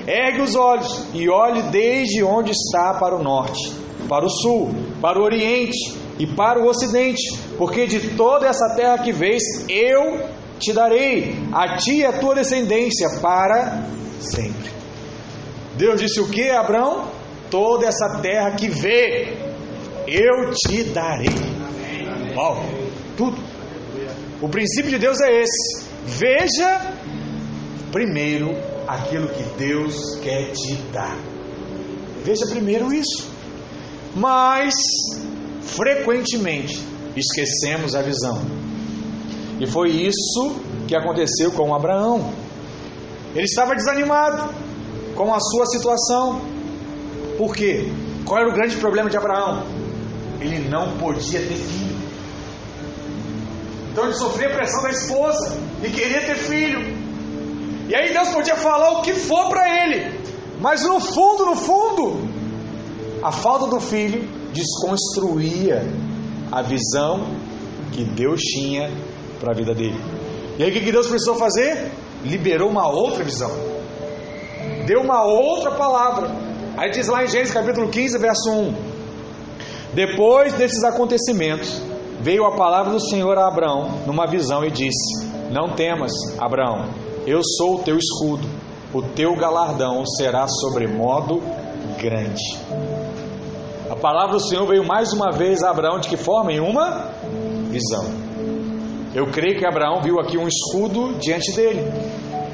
S1: Ergue os olhos e olhe desde onde está para o norte, para o sul, para o oriente e para o ocidente, porque de toda essa terra que vês, eu te darei, a ti e a tua descendência, para sempre. Deus disse o que, Abraão? Toda essa terra que vê, eu te darei. Tudo. O princípio de Deus é esse. Veja primeiro aquilo que Deus quer te dar. Veja primeiro isso. Mas frequentemente esquecemos a visão. E foi isso que aconteceu com Abraão. Ele estava desanimado com a sua situação. Por quê? Qual era o grande problema de Abraão? Ele não podia ter filho. Então ele sofria a pressão da esposa e queria ter filho. E aí Deus podia falar o que for para ele, mas no fundo, no fundo, a falta do filho desconstruía a visão que Deus tinha para a vida dele. E aí o que Deus precisou fazer? Liberou uma outra visão. Deu uma outra palavra. Aí diz lá em Gênesis capítulo 15, verso 1. Depois desses acontecimentos, veio a palavra do Senhor a Abraão numa visão e disse: Não temas, Abraão, Eu sou o teu escudo, o teu galardão será sobremodo grande. A palavra do Senhor veio mais uma vez a Abraão de que forma? Em uma visão. Eu creio que Abraão viu aqui um escudo diante dele.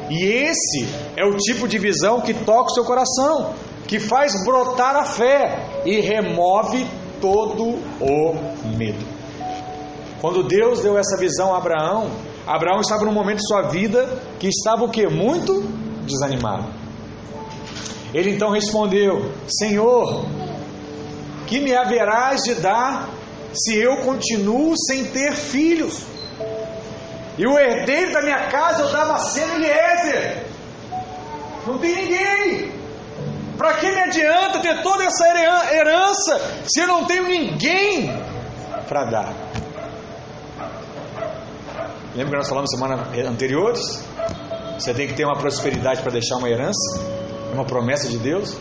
S1: E esse é o tipo de visão que toca o seu coração, que faz brotar a fé e remove todo o medo. Quando Deus deu essa visão a Abraão, Abraão estava num momento de sua vida que estava o que? Muito desanimado. Ele então respondeu: Senhor, que me haverás de dar se eu continuo sem ter filhos? E o herdeiro da minha casa eu dava sendo Eliezer. Não tem ninguém. Para que me adianta ter toda essa herança se eu não tenho ninguém para dar? Lembra que nós falamos semana anteriores? Você tem que ter uma prosperidade para deixar uma herança, uma promessa de Deus.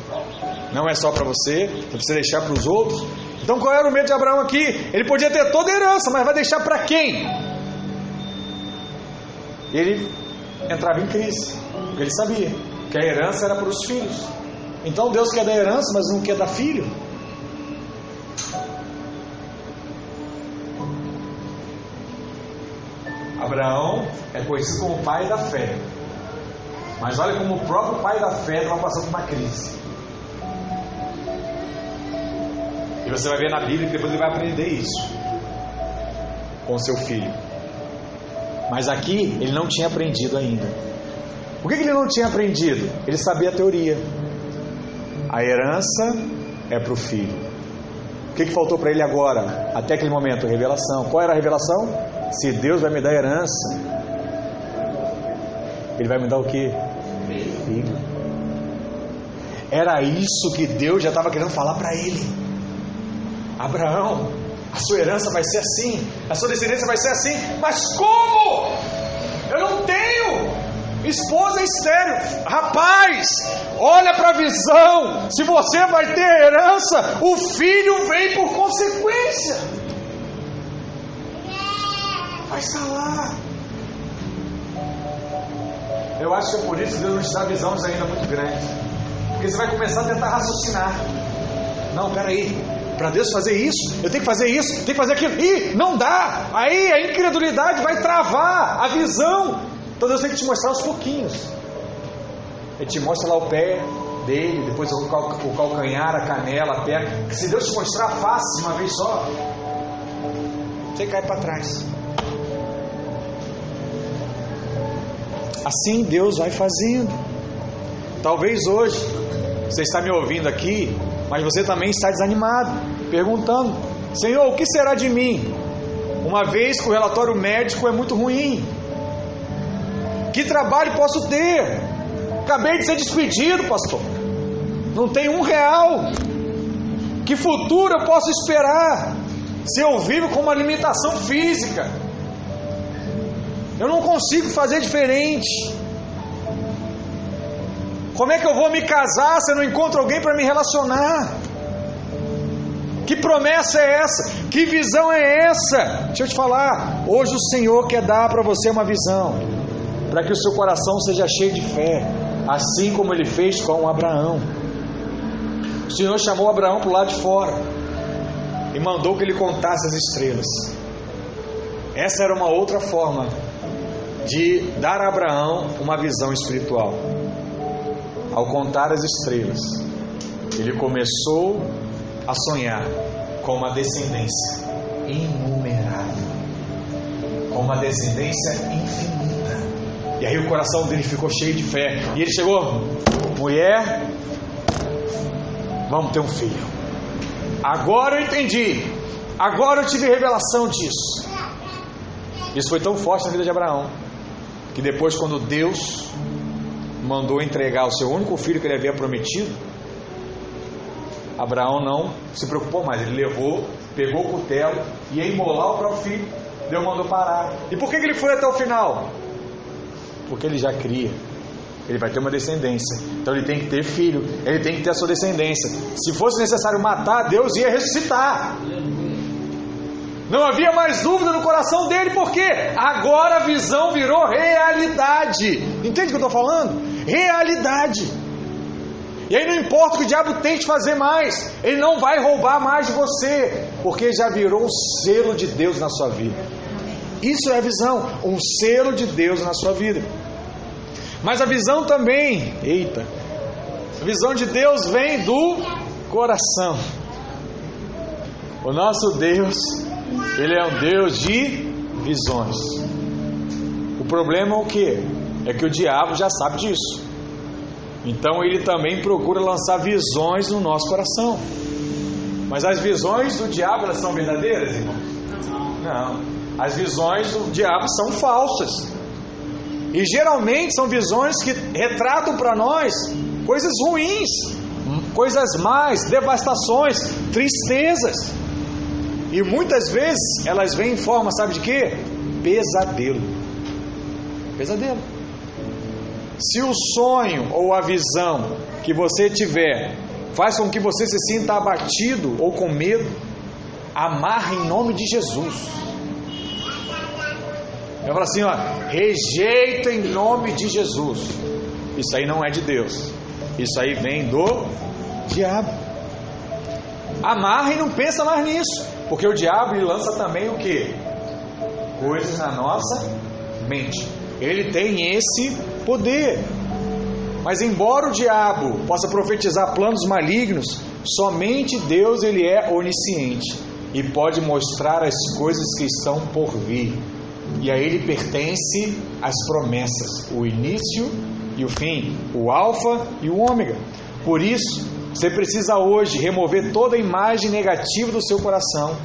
S1: Não é só para você, você precisa deixar para os outros. Então qual era o medo de Abraão aqui? Ele podia ter toda a herança, mas vai deixar para quem? Ele entrava em crise, porque ele sabia que a herança era para os filhos. Então Deus quer dar herança, mas não quer dar filho. É conhecido como pai da fé. Mas olha como o próprio pai da fé estava passando por uma crise. E você vai ver na Bíblia que depois ele vai aprender isso com seu filho. Mas aqui ele não tinha aprendido ainda. Por que, ele não tinha aprendido? Ele sabia a teoria. A herança é para o filho. O que faltou para ele agora? Até aquele momento, revelação. Qual era a revelação? Se Deus vai me dar herança, Ele vai me dar o que? Filho. Era isso que Deus já estava querendo falar para ele. Abraão, a sua herança vai ser assim, a sua descendência vai ser assim, mas como? Eu não tenho. Esposa estéreo, rapaz, olha para a visão. Se você vai ter herança, o filho vem por consequência. Vai lá. Eu acho que é por isso que Deus nos dá visões ainda muito grandes. Porque você vai começar a tentar raciocinar. Não, peraí. Para Deus fazer isso, eu tenho que fazer isso, tenho que fazer aquilo. Ih, não dá. Aí a incredulidade vai travar a visão. Então Deus tem que te mostrar aos pouquinhos. Ele te mostra lá o pé dele, depois o calcanhar, a canela, a perna. Se Deus te mostrar a face uma vez só, você cai para trás. Assim Deus vai fazendo. Talvez hoje você está me ouvindo aqui, mas você também está desanimado, perguntando: Senhor, o que será de mim? Uma vez que o relatório médico é muito ruim. Que trabalho posso ter? Acabei de ser despedido, pastor. Não tem um real. Que futuro eu posso esperar? Se eu vivo com uma limitação física, eu não consigo fazer diferente. Como é que eu vou me casar se eu não encontro alguém para me relacionar? Que promessa é essa? Que visão é essa? Deixa eu te falar. Hoje o Senhor quer dar para você uma visão, para que o seu coração seja cheio de fé, assim como ele fez com Abraão. O Senhor chamou Abraão para o lado de fora e mandou que ele contasse as estrelas. Essa era uma outra forma de dar a Abraão uma visão espiritual. Ao contar as estrelas, ele começou a sonhar com uma descendência inumerável, com uma descendência infinita. E aí o coração dele ficou cheio de fé. E ele chegou, mulher, vamos ter um filho. Agora eu entendi. Agora eu tive revelação disso. Isso foi tão forte na vida de Abraão que depois, quando Deus mandou entregar o seu único filho que ele havia prometido, Abraão não se preocupou mais. Ele levou, pegou o cutelo e ia imolar o próprio filho. Deus mandou parar. E por que ele foi até o final? Porque ele já cria. Ele vai ter uma descendência. Então ele tem que ter filho. Ele tem que ter a sua descendência. Se fosse necessário matar, Deus ia ressuscitar. Não havia mais dúvida no coração dele, porque agora a visão virou realidade. Entende o que eu estou falando? Realidade. E aí não importa o que o diabo tente fazer mais, ele não vai roubar mais de você, porque já virou um selo de Deus na sua vida. Isso é a visão, um selo de Deus na sua vida. Mas a visão também, eita, a visão de Deus vem do coração. O nosso Deus, ele é um Deus de visões. O problema é o que? É que o diabo já sabe disso. Então ele também procura lançar visões no nosso coração. Mas as visões do diabo elas são verdadeiras, irmão? Não. As visões do diabo são falsas. E geralmente são visões que retratam para nós coisas ruins, coisas más, devastações, tristezas. E muitas vezes elas vêm em forma, sabe de quê? Pesadelo. Pesadelo. Se o sonho ou a visão que você tiver faz com que você se sinta abatido ou com medo, amarre em nome de Jesus. Eu falo assim, ó, rejeita em nome de Jesus. Isso aí não é de Deus. Isso aí vem do diabo. Amarra e não pensa mais nisso, porque o diabo ele lança também o que? Coisas na nossa mente. Ele tem esse poder. Mas embora o diabo possa profetizar planos malignos, somente Deus ele é onisciente e pode mostrar as coisas que estão por vir. E a ele pertence as promessas, o início e o fim, o alfa e o ômega. Por isso, você precisa hoje remover toda a imagem negativa do seu coração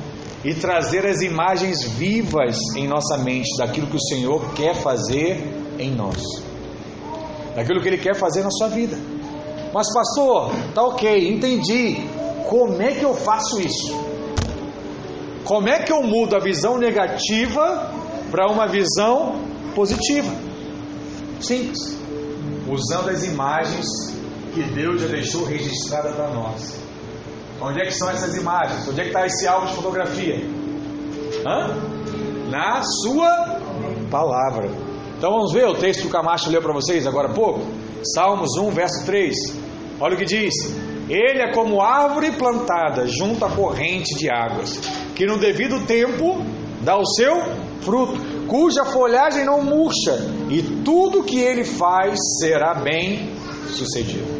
S1: e trazer as imagens vivas em nossa mente daquilo que o Senhor quer fazer em nós, daquilo que Ele quer fazer na sua vida. Mas, pastor, tá ok, entendi. Como é que eu faço isso? Como é que eu mudo a visão negativa para uma visão positiva? Simples. Usando as imagens que Deus já deixou registrada para nós. Onde é que são essas imagens? Onde é que está esse álbum de fotografia? Hã? Na sua palavra. Então vamos ver o texto que o Camacho leu para vocês agora há pouco. Salmos 1, verso 3. Olha o que diz: Ele é como árvore plantada junto à corrente de águas, que no devido tempo dá o seu fruto, cuja folhagem não murcha, e tudo que ele faz será bem sucedido.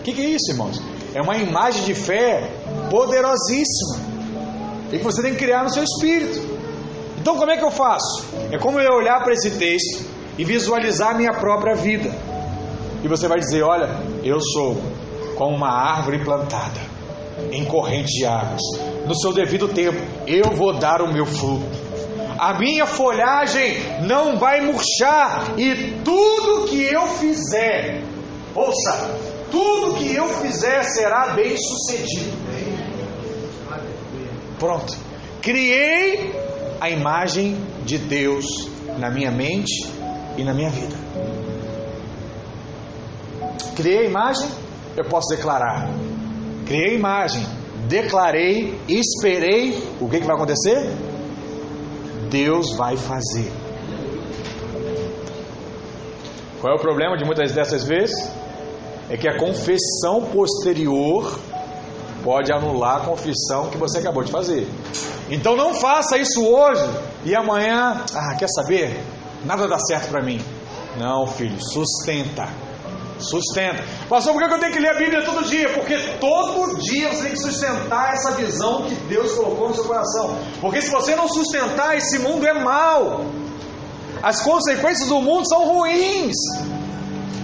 S1: O que, que é isso, irmãos? É uma imagem de fé poderosíssima e que você tem que criar no seu espírito. Então, como é que eu faço? É como eu olhar para esse texto e visualizar a minha própria vida. E você vai dizer: Olha, eu sou como uma árvore plantada em corrente de águas. No seu devido tempo, eu vou dar o meu fruto. A minha folhagem não vai murchar, e tudo que eu fizer, ouça, tudo que eu fizer será bem sucedido. Pronto. Criei a imagem de Deus na minha mente e na minha vida. Criei a imagem, eu posso declarar. Criei a imagem, declarei, esperei. O que, que vai acontecer? Deus vai fazer. Qual é o problema de muitas dessas vezes? É que a confissão posterior pode anular a confissão que você acabou de fazer. Então não faça isso hoje e amanhã, ah, quer saber? Nada dá certo para mim. Não, filho, sustenta. Sustenta. Pastor, por que eu tenho que ler a Bíblia todo dia? Porque todo dia você tem que sustentar essa visão que Deus colocou no seu coração. Porque se você não sustentar, esse mundo é mau. As consequências do mundo são ruins.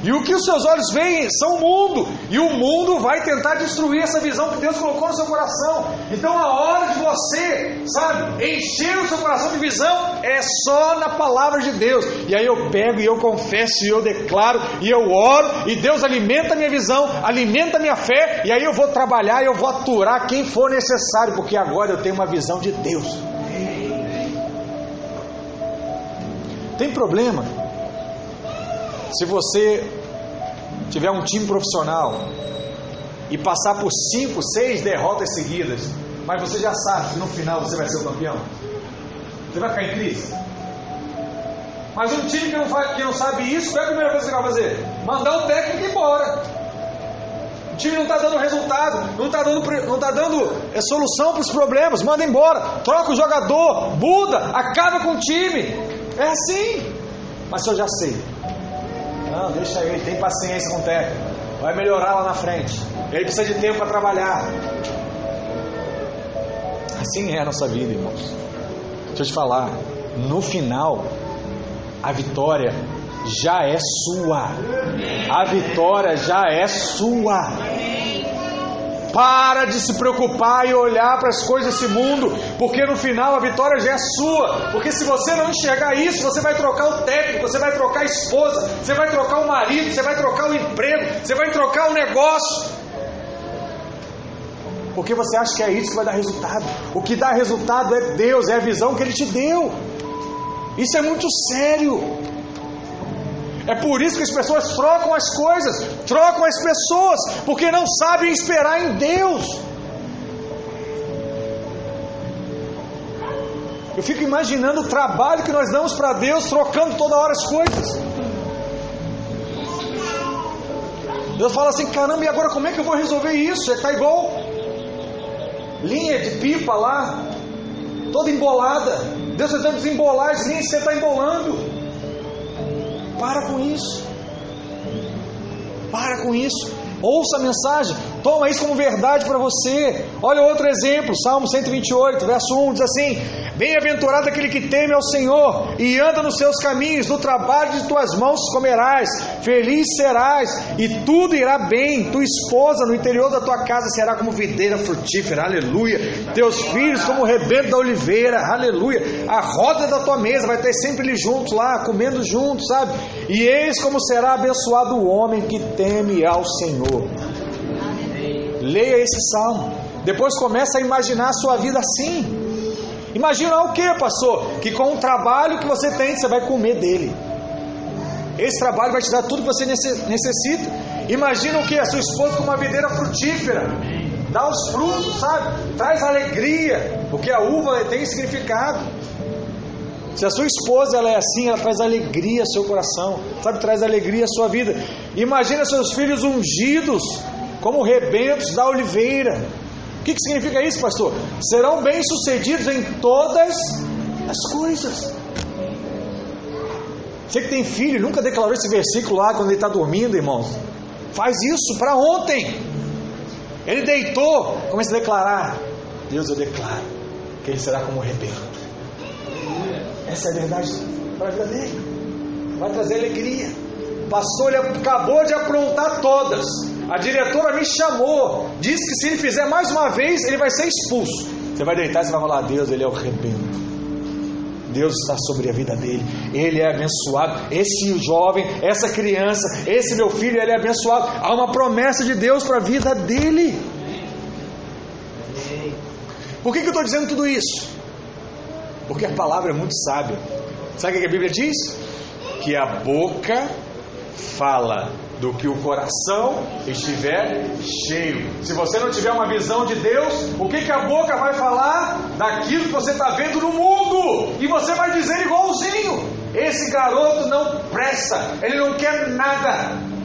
S1: E o que os seus olhos veem são o mundo. E o mundo vai tentar destruir essa visão que Deus colocou no seu coração. Então a hora de você, sabe, encher o seu coração de visão é só na palavra de Deus. E aí eu pego e eu confesso e eu declaro e eu oro. E Deus alimenta a minha visão, alimenta a minha fé. E aí eu vou trabalhar e eu vou aturar quem for necessário. Porque agora eu tenho uma visão de Deus. Tem problema se você tiver um time profissional e passar por cinco, seis derrotas seguidas, mas você já sabe que no final você vai ser o campeão? Você vai ficar em crise? Mas um time que não, faz, que não sabe isso, qual é a primeira coisa que vai fazer? Mandar o técnico embora. O time não está dando resultado, não está dando, não tá dando é, solução para os problemas, manda embora, troca o jogador, muda, acaba com o time. É assim. Mas eu já sei. Não, deixa ele, tem paciência com o técnico. Vai melhorar lá na frente. Ele precisa de tempo para trabalhar. Assim é a nossa vida, irmãos. Deixa eu te falar. No final, a vitória já é sua. A vitória já é sua. Para de se preocupar e olhar para as coisas desse mundo, porque no final a vitória já é sua. Porque se você não enxergar isso, você vai trocar o técnico, você vai trocar a esposa, você vai trocar o marido, você vai trocar o emprego, você vai trocar o negócio. Porque você acha que é isso que vai dar resultado. O que dá resultado é Deus, é a visão que Ele te deu. Isso é muito sério. É por isso que as pessoas trocam as coisas, trocam as pessoas, porque não sabem esperar em Deus. Eu fico imaginando o trabalho que nós damos para Deus, trocando toda hora as coisas. Deus fala assim: caramba, e agora como é que eu vou resolver isso? Está igual linha de pipa lá, toda embolada. Deus está desembolar as linhas que você está embolando. Para com isso. Para com isso. Ouça a mensagem. Toma isso como verdade para você. Olha outro exemplo, Salmo 128, verso 1 diz assim: Bem-aventurado aquele que teme ao Senhor e anda nos seus caminhos, no trabalho de tuas mãos comerás, feliz serás e tudo irá bem. Tua esposa no interior da tua casa será como videira frutífera, aleluia. Teus filhos como o rebento da oliveira, aleluia. A roda da tua mesa vai ter sempre eles juntos lá, comendo juntos, sabe? E eis como será abençoado o homem que teme ao Senhor. Leia esse salmo. Depois começa a imaginar a sua vida assim. Imagina o que, pastor? Que com o trabalho que você tem, você vai comer dele. Esse trabalho vai te dar tudo que você necessita. Imagina o que? A sua esposa com uma videira frutífera. Dá os frutos, sabe? Traz alegria. Porque a uva tem significado. Se a sua esposa ela é assim, ela traz alegria ao seu coração, sabe? Traz alegria à sua vida. Imagina seus filhos ungidos, como rebentos da oliveira que, que significa isso, pastor? Serão bem-sucedidos em todas as coisas. Você que tem filho, nunca declarou esse versículo lá quando ele está dormindo, irmãos? Faz isso para ontem. Ele deitou, começa a declarar: Deus, eu declaro que ele será como rebento. Essa é a verdade para a vida dele. Vai trazer alegria. O pastor ele acabou de aprontar todas. A diretora me chamou, disse que se ele fizer mais uma vez, ele vai ser expulso. Você vai deitar e vai falar: Deus, ele é o rebento. Deus está sobre a vida dele, ele é abençoado. Esse jovem, essa criança, esse meu filho, ele é abençoado. Há uma promessa de Deus para a vida dele. Por que, que eu estou dizendo tudo isso? Porque a palavra é muito sábia. Sabe o que a Bíblia diz? Que a boca fala do que o coração estiver cheio. Se você não tiver uma visão de Deus, o que, que a boca vai falar? Daquilo que você está vendo no mundo. E você vai dizer igualzinho: esse garoto não presta, ele não quer nada.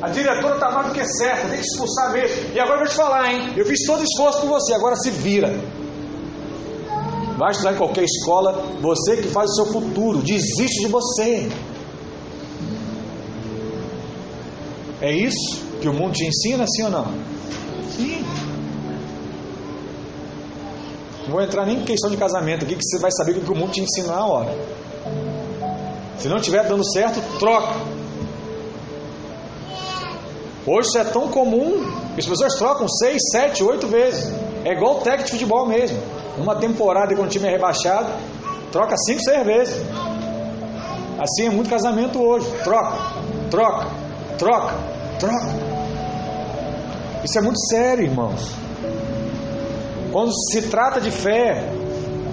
S1: A diretora está mais do que certa, tem que expulsar mesmo. E agora eu vou te falar, hein? Eu fiz todo esforço por você, agora se vira. Vai estudar em qualquer escola, você que faz o seu futuro, desiste de você. É isso que o mundo te ensina, sim ou não? Sim. Não vou entrar nem em questão de casamento aqui, que você vai saber o que o mundo te ensina na hora. Se não estiver dando certo, troca. Hoje isso é tão comum que as pessoas trocam seis, sete, oito vezes. É igual o técnico de futebol mesmo. Uma temporada quando o time é rebaixado, troca cinco, seis vezes. Assim é muito casamento hoje. Troca, troca, troca, troca. Isso é muito sério, irmãos. Quando se trata de fé,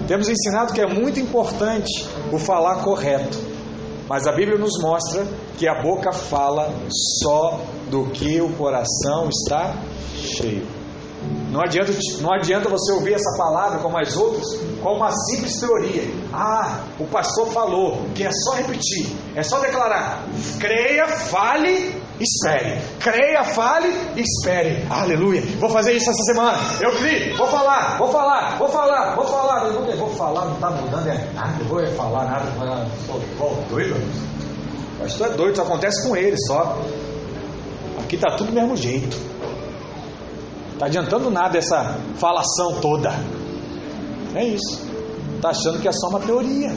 S1: temos ensinado que é muito importante o falar correto. Mas a Bíblia nos mostra que a boca fala só do que o coração está cheio. Não adianta, não adianta você ouvir essa palavra como as outras, com uma simples teoria. Ah, o pastor falou que é só repetir, é só declarar. Creia, fale, espere. Creia, fale espere. Aleluia. Vou fazer isso essa semana. Eu criei, vou falar, vou falar, vou falar, vou falar. Vou, vou falar, não está mudando é nada. Eu vou falar nada. Estou doido. Pastor é doido, isso acontece com ele só. Aqui está tudo do mesmo jeito. Está adiantando nada essa falação toda. É isso. Está achando que é só uma teoria.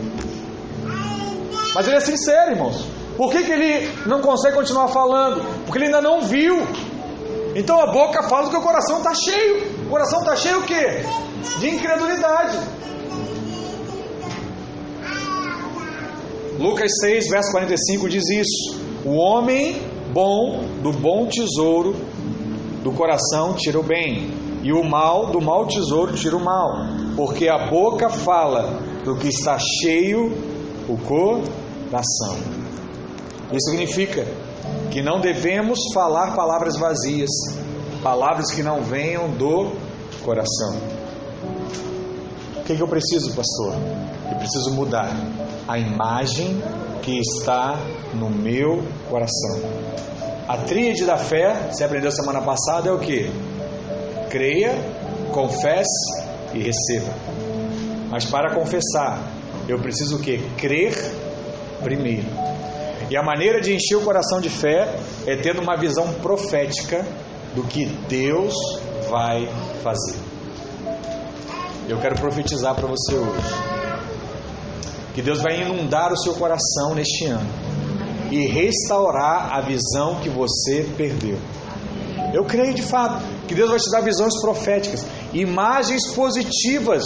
S1: Mas ele é sincero, irmãos. Por que, que ele não consegue continuar falando? Porque ele ainda não viu. Então a boca fala que o coração está cheio. O coração está cheio o quê? De incredulidade. Lucas 6, verso 45 diz isso. O homem bom do bom tesouro do coração tira o bem, e o mal do mau tesouro tira o mal, porque a boca fala do que está cheio o coração. Isso significa que não devemos falar palavras vazias, palavras que não venham do coração. O que, que eu preciso, pastor? Eu preciso mudar a imagem que está no meu coração. A tríade da fé, você aprendeu semana passada, é o que? Creia, confesse e receba. Mas para confessar, eu preciso o que? Crer primeiro. E a maneira de encher o coração de fé é tendo uma visão profética do que Deus vai fazer. Eu quero profetizar para você hoje que Deus vai inundar o seu coração neste ano e restaurar a visão que você perdeu. Eu creio de fato que Deus vai te dar visões proféticas, imagens positivas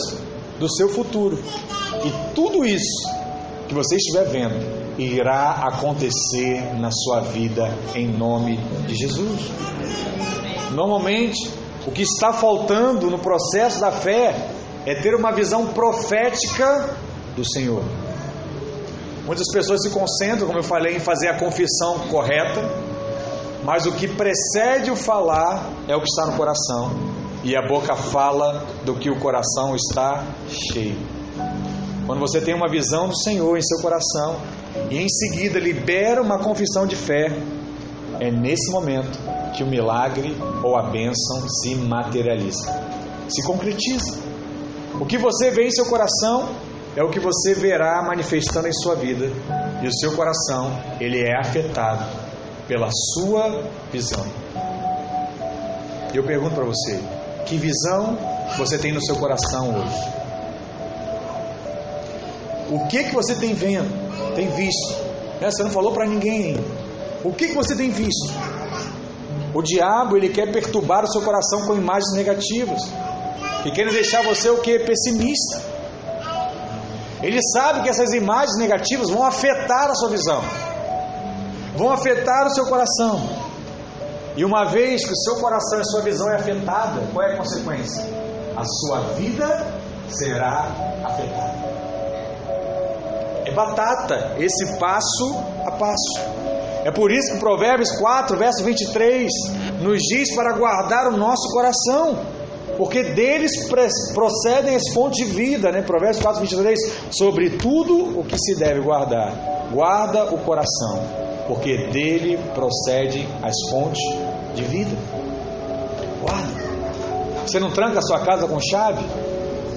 S1: do seu futuro. E tudo isso que você estiver vendo irá acontecer na sua vida em nome de Jesus. Normalmente, o que está faltando no processo da fé é ter uma visão profética do Senhor. Muitas pessoas se concentram, como eu falei, em fazer a confissão correta, mas o que precede o falar é o que está no coração, e a boca fala do que o coração está cheio. Quando você tem uma visão do Senhor em seu coração e em seguida libera uma confissão de fé, é nesse momento que o milagre ou a bênção se materializa, se concretiza. O que você vê em seu coração é o que você verá manifestando em sua vida e o seu coração ele é afetado pela sua visão. Eu pergunto para você, que visão você tem no seu coração hoje? O que que você tem vendo, tem visto? É, você não falou para ninguém. O que que você tem visto? O diabo ele quer perturbar o seu coração com imagens negativas e quer deixar você o que pessimista. Ele sabe que essas imagens negativas vão afetar a sua visão, vão afetar o seu coração. E uma vez que o seu coração e a sua visão é afetada, qual é a consequência? A sua vida será afetada. É batata esse passo a passo. É por isso que Provérbios 4, verso 23 nos diz para guardar o nosso coração porque deles procedem as fontes de vida, né? Provérbios 4, 23, sobre tudo o que se deve guardar, guarda o coração, porque dele procedem as fontes de vida. Guarda. Você não tranca a sua casa com chave?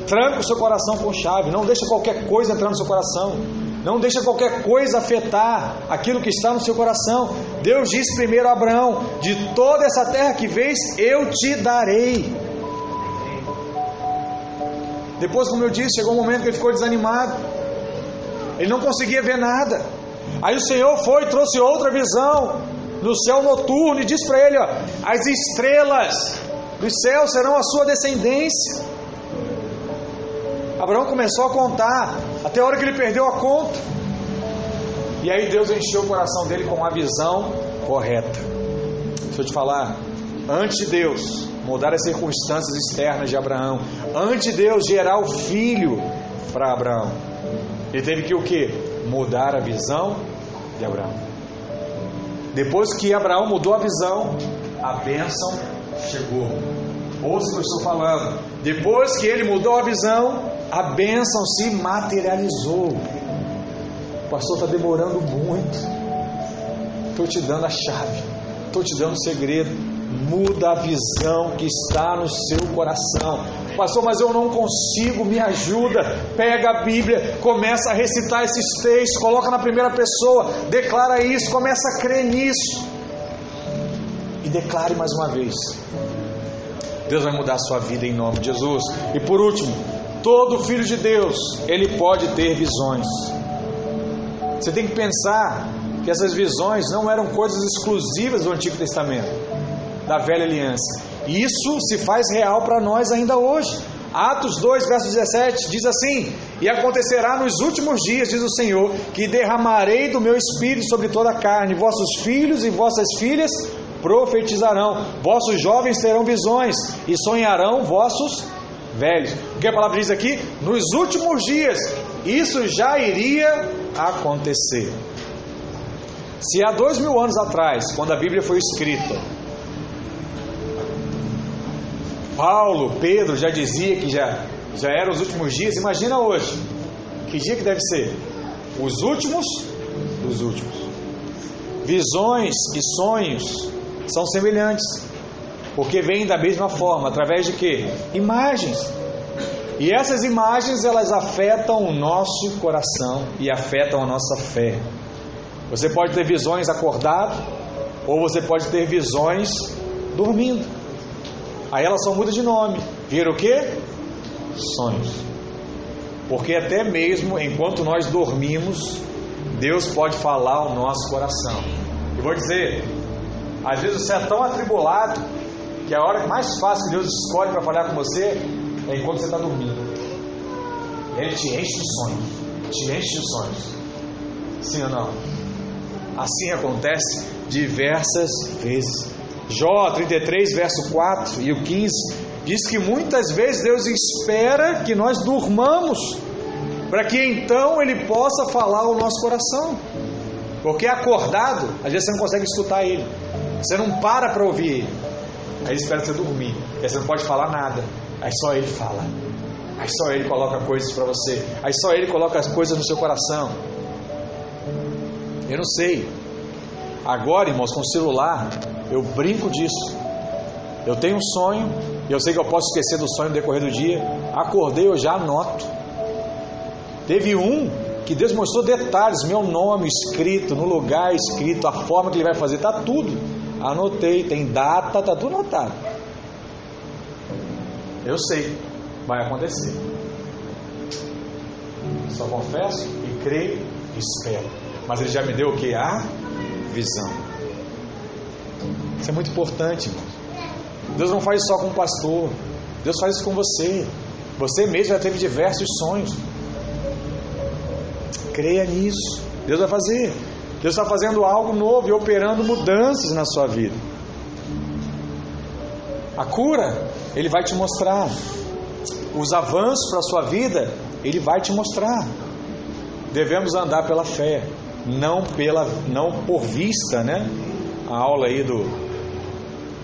S1: Tranca o seu coração com chave, não deixa qualquer coisa entrar no seu coração. Não deixa qualquer coisa afetar aquilo que está no seu coração. Deus disse primeiro a Abraão: De toda essa terra que vês, eu te darei. Depois, como eu disse, chegou um momento que ele ficou desanimado. Ele não conseguia ver nada. Aí o Senhor foi e trouxe outra visão no céu noturno e disse para ele: ó, as estrelas dos céus serão a sua descendência. Abraão começou a contar até a hora que ele perdeu a conta. E aí Deus encheu o coração dele com uma visão correta. Deixa eu te falar, antes de Deus mudar as circunstâncias externas de Abraão. Antes de Deus gerar o filho para Abraão, ele teve que o que? Mudar a visão de Abraão. Depois que Abraão mudou a visão, a bênção chegou. ouça o que eu estou falando. Depois que ele mudou a visão, a bênção se materializou. O pastor está demorando muito. Estou te dando a chave, estou te dando o segredo. Muda a visão que está no seu coração. Pastor, mas eu não consigo, me ajuda. Pega a Bíblia, começa a recitar esses textos, coloca na primeira pessoa, declara isso, começa a crer nisso. E declare mais uma vez. Deus vai mudar a sua vida em nome de Jesus. E por último, todo filho de Deus, ele pode ter visões. Você tem que pensar que essas visões não eram coisas exclusivas do Antigo Testamento, da velha aliança. E isso se faz real para nós ainda hoje. Atos 2, verso 17 diz assim: E acontecerá nos últimos dias, diz o Senhor, que derramarei do meu espírito sobre toda a carne, vossos filhos e vossas filhas profetizarão, vossos jovens terão visões e sonharão vossos velhos. O que a palavra diz aqui? Nos últimos dias, isso já iria acontecer. Se há dois mil anos atrás, quando a Bíblia foi escrita, Paulo, Pedro já dizia que já, já eram os últimos dias, imagina hoje. Que dia que deve ser? Os últimos dos últimos. Visões e sonhos são semelhantes, porque vêm da mesma forma, através de quê? Imagens. E essas imagens elas afetam o nosso coração e afetam a nossa fé. Você pode ter visões acordado, ou você pode ter visões dormindo. Aí elas só mudam de nome. Vira o que? Sonhos. Porque até mesmo enquanto nós dormimos, Deus pode falar ao nosso coração. E vou dizer, às vezes você é tão atribulado que a hora mais fácil que Deus escolhe para falar com você é enquanto você está dormindo. Ele te enche de sonhos. Te enche de sonhos. Sim ou não? Assim acontece diversas vezes. Jó 33, verso 4 e o 15 diz que muitas vezes Deus espera que nós durmamos para que então Ele possa falar ao nosso coração. Porque acordado, às vezes você não consegue escutar Ele, você não para para ouvir Ele. Aí Ele espera você dormir, aí você não pode falar nada, aí só Ele fala. Aí só Ele coloca coisas para você, aí só Ele coloca as coisas no seu coração. Eu não sei. Agora, irmãos, com o celular, eu brinco disso. Eu tenho um sonho, e eu sei que eu posso esquecer do sonho no decorrer do dia. Acordei, eu já anoto. Teve um que Deus mostrou detalhes, meu nome escrito, no lugar escrito, a forma que ele vai fazer, tá tudo. Anotei, tem data, tá tudo anotado. Eu sei, vai acontecer. Só confesso e creio e espero. Mas ele já me deu o que? A visão. Isso é muito importante, irmão. Deus não faz isso só com o pastor. Deus faz isso com você. Você mesmo já teve diversos sonhos. Creia nisso. Deus vai fazer. Deus está fazendo algo novo e operando mudanças na sua vida. A cura, Ele vai te mostrar. Os avanços para a sua vida, Ele vai te mostrar. Devemos andar pela fé, não pela, não por vista, né? A aula aí do,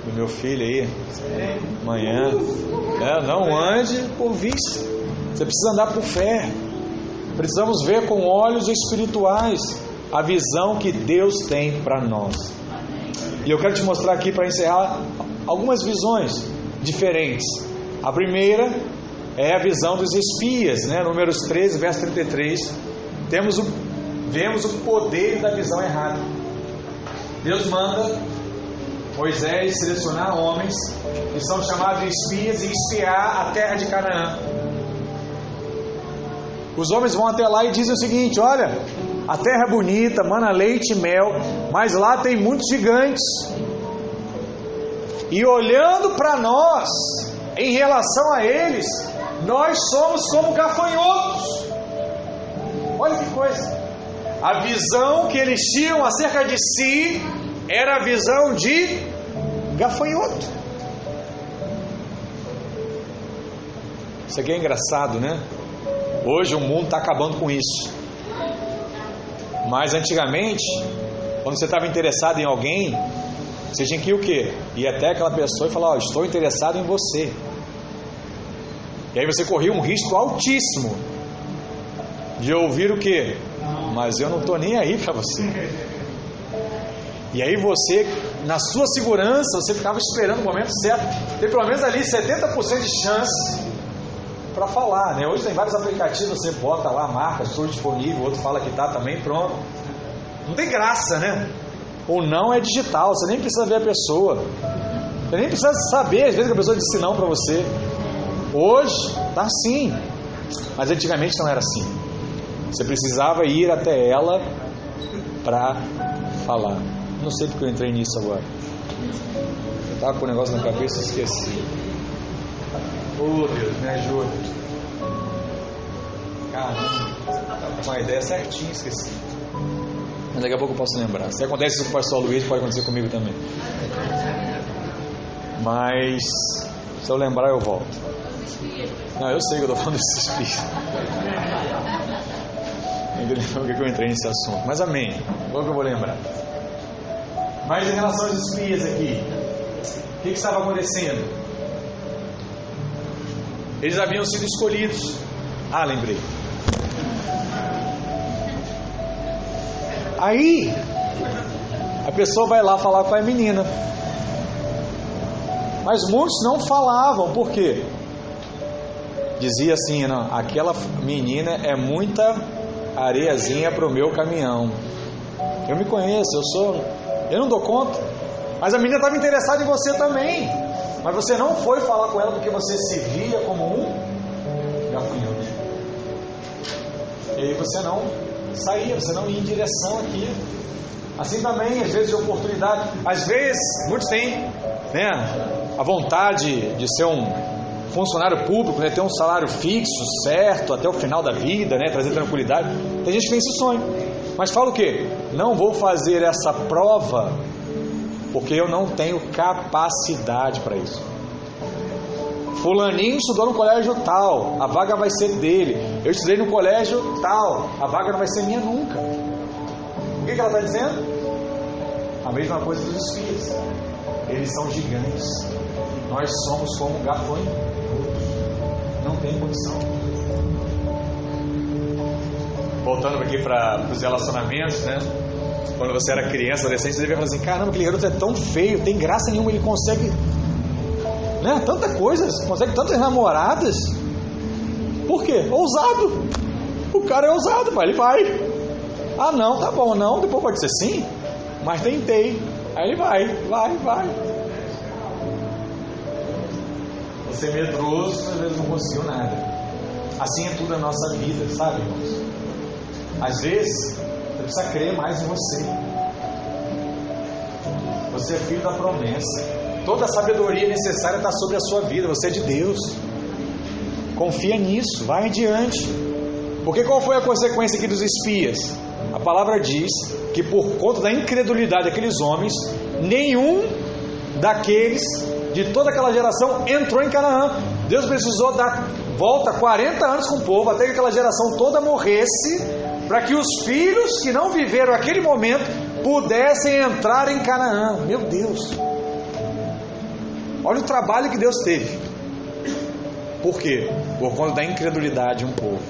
S1: do meu filho aí, amanhã. É, não ande por vista. Você precisa andar por fé. Precisamos ver com olhos espirituais a visão que Deus tem para nós. E eu quero te mostrar aqui para encerrar algumas visões diferentes. A primeira é a visão dos espias, né? Números 13, verso 33. Temos o, vemos o poder da visão errada. Deus manda Moisés selecionar homens que são chamados de espias e espiar a terra de Canaã. Os homens vão até lá e dizem o seguinte: olha, a terra é bonita, mana leite e mel, mas lá tem muitos gigantes. E olhando para nós, em relação a eles, nós somos como gafanhotos. Olha que coisa. A visão que eles tinham acerca de si era a visão de gafanhoto. Isso aqui é engraçado, né? Hoje o mundo está acabando com isso. Mas antigamente, quando você estava interessado em alguém, Você tinha que ir o quê? Ir até aquela pessoa e falar: Ó, estou interessado em você. E aí você corria um risco altíssimo de ouvir o quê? Mas eu não estou nem aí para você. E aí você, na sua segurança, você ficava esperando o momento certo. Tem pelo menos ali 70% de chance para falar, né? Hoje tem vários aplicativos, você bota lá, marca, estou disponível, outro fala que tá também, pronto. Não tem graça, né? O não é digital, você nem precisa ver a pessoa. Você nem precisa saber, às vezes, que a pessoa disse não para você. Hoje tá assim, mas antigamente não era assim. Você precisava ir até ela para falar. Não sei porque eu entrei nisso agora. Eu estava com o negócio na cabeça e esqueci. Oh Deus, me ajuda. Caramba, tá com a ideia certinha, esqueci. Mas daqui a pouco eu posso lembrar. Se acontece isso com o pastor Luiz, pode acontecer comigo também. Mas se eu lembrar, eu volto. Não, eu sei que eu estou falando desse espírito. Lembro que eu entrei nesse assunto. Mas amém. Logo eu vou lembrar. Mas em relação aos espias aqui, o que, que estava acontecendo? Eles haviam sido escolhidos. Ah, lembrei. Aí, a pessoa vai lá falar com a menina. Mas muitos não falavam, por quê? Dizia assim: não, aquela menina é muita areiazinha para o meu caminhão. Eu me conheço, eu sou. Eu não dou conta. Mas a menina estava interessada em você também. Mas você não foi falar com ela porque você se via como um gafanhoto. E aí você não saía, você não ia em direção aqui. Assim também, às vezes, de oportunidade. Às vezes, muitos têm né, a vontade de ser um funcionário público, né, ter um salário fixo, certo, até o final da vida, né, trazer tranquilidade. Tem gente que tem esse sonho. Mas fala o quê? Não vou fazer essa prova porque eu não tenho capacidade para isso. Fulaninho estudou no colégio tal, a vaga vai ser dele. Eu estudei no colégio tal, a vaga não vai ser minha nunca. O que, ela está dizendo? A mesma coisa dos espias. Eles são gigantes. Nós somos como gafanhotos. Não tem condição. Voltando aqui para os relacionamentos, né? Quando você era criança, adolescente, você devia falar assim: caramba, aquele garoto é tão feio, tem graça nenhuma, ele consegue né? Tanta coisa, consegue tantas namoradas. Por quê? Ousado. O cara é ousado, pai. Ele vai. Ah, não, tá bom, não. Depois pode ser sim. Mas tentei. Aí ele vai, vai, vai. Você é medroso, às vezes não conseguiu nada. Assim é tudo na nossa vida, sabe, irmãos? Às vezes, você precisa crer mais em você. Você é filho da promessa. Toda a sabedoria necessária está sobre a sua vida. Você é de Deus. Confia nisso, vai adiante. Porque qual foi a consequência aqui dos espias? A palavra diz que por conta da incredulidade daqueles homens, nenhum daqueles de toda aquela geração entrou em Canaã. Deus precisou dar volta 40 anos com o povo até que aquela geração toda morresse, para que os filhos que não viveram aquele momento pudessem entrar em Canaã. Meu Deus! Olha o trabalho que Deus teve. Por quê? Por conta da incredulidade de um povo.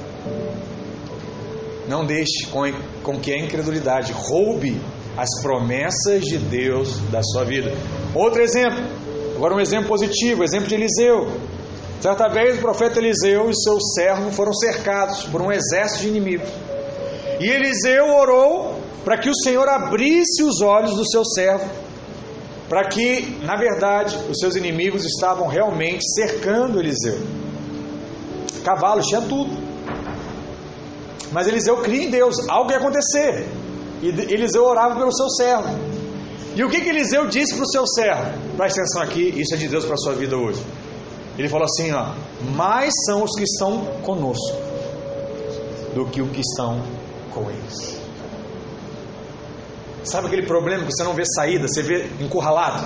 S1: Não deixe com, com que a incredulidade roube as promessas de Deus da sua vida. Outro exemplo, agora um exemplo positivo, exemplo de Eliseu. Certa vez o profeta Eliseu e seu servo foram cercados por um exército de inimigos. E Eliseu orou para que o Senhor abrisse os olhos do seu servo para que, na verdade, os seus inimigos estavam realmente cercando Eliseu. Cavalos, tinha tudo. Mas Eliseu cria em Deus, algo ia acontecer. E Eliseu orava pelo seu servo. E o que, que Eliseu disse para o seu servo? Preste atenção aqui, isso é de Deus para a sua vida hoje. Ele falou assim: ó, mais são os que estão conosco do que os que estão com eles. Sabe aquele problema que você não vê saída, você vê encurralado?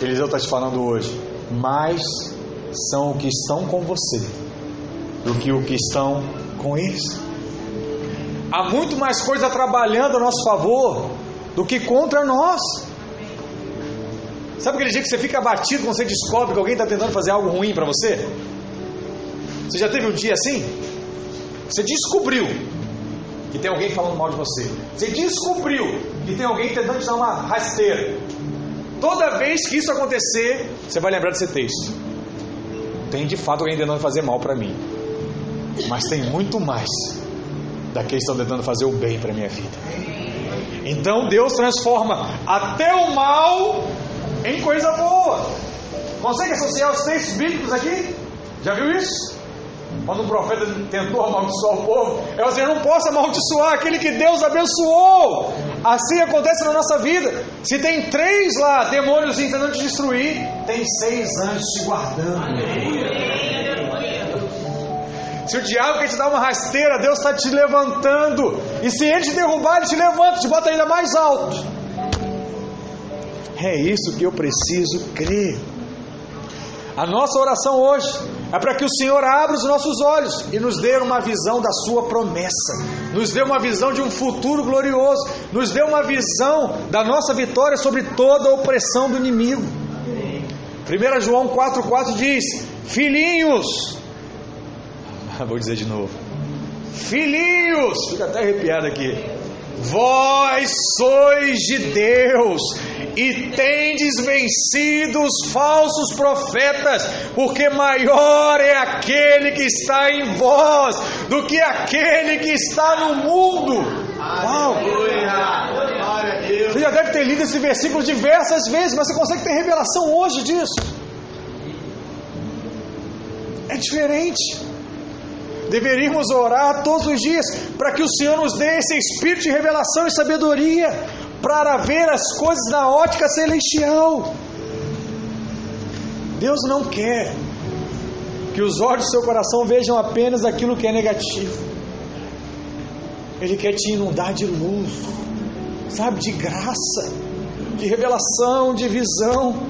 S1: Eliseu está te falando hoje. Mais são o que estão com você do que o que estão com eles. Há muito mais coisa trabalhando a nosso favor do que contra nós. Sabe aquele dia que você fica abatido quando você descobre que alguém está tentando fazer algo ruim para você? Você já teve um dia assim? Você descobriu que tem alguém falando mal de você. Você descobriu que tem alguém tentando te dar uma rasteira. Toda vez que isso acontecer, você vai lembrar desse texto. Tem de fato alguém tentando fazer mal para mim. Mas tem muito mais daqueles que estão tentando fazer o bem para minha vida. Então Deus transforma até o mal em coisa boa. Consegue associar os textos bíblicos aqui? Já viu isso? Quando o profeta tentou amaldiçoar o povo, é assim: eu não posso amaldiçoar aquele que Deus abençoou. Assim acontece na nossa vida. Se tem três lá, demônios tentando te destruir, tem seis anjos te guardando. Se o diabo quer te dar uma rasteira, Deus está te levantando. E se ele te derrubar, ele te levanta, te bota ainda mais alto. É isso que eu preciso crer. A nossa oração hoje é para que o Senhor abra os nossos olhos e nos dê uma visão da Sua promessa, nos dê uma visão de um futuro glorioso, nos dê uma visão da nossa vitória sobre toda a opressão do inimigo. 1 João 4,4 diz: Filhinhos, vou dizer de novo, filhinhos, fica até arrepiado aqui. Vós sois de Deus e tendes vencido os falsos profetas, porque maior é aquele que está em vós do que aquele que está no mundo. Uau! Você já deve ter lido esse versículo diversas vezes, mas você consegue ter revelação hoje disso. É diferente. Deveríamos orar todos os dias para que o Senhor nos dê esse espírito de revelação e sabedoria para ver as coisas na ótica celestial. Deus não quer que os olhos do seu coração vejam apenas aquilo que é negativo. Ele quer te inundar de luz, sabe, de graça, de revelação, de visão.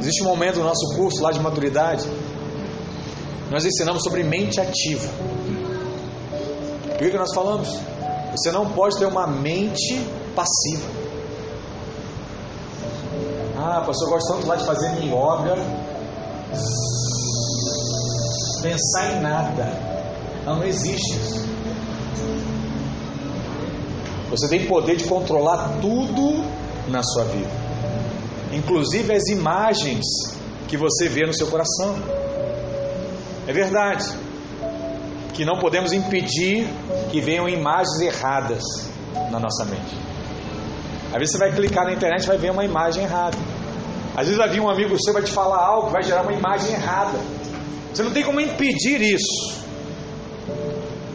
S1: Existe um momento no nosso curso lá de maturidade, nós ensinamos sobre mente ativa. O que, que nós falamos? Você não pode ter uma mente passiva. Ah, pastor, eu gosto tanto lá de fazer yoga, pensar em nada. Não, não existe isso. Você tem poder de controlar tudo na sua vida inclusive as imagens que você vê no seu coração. É verdade que não podemos impedir que venham imagens erradas na nossa mente. Às vezes você vai clicar na internet e vai ver uma imagem errada. Às vezes vai vir um amigo seu vai te falar algo vai gerar uma imagem errada. Você não tem como impedir isso.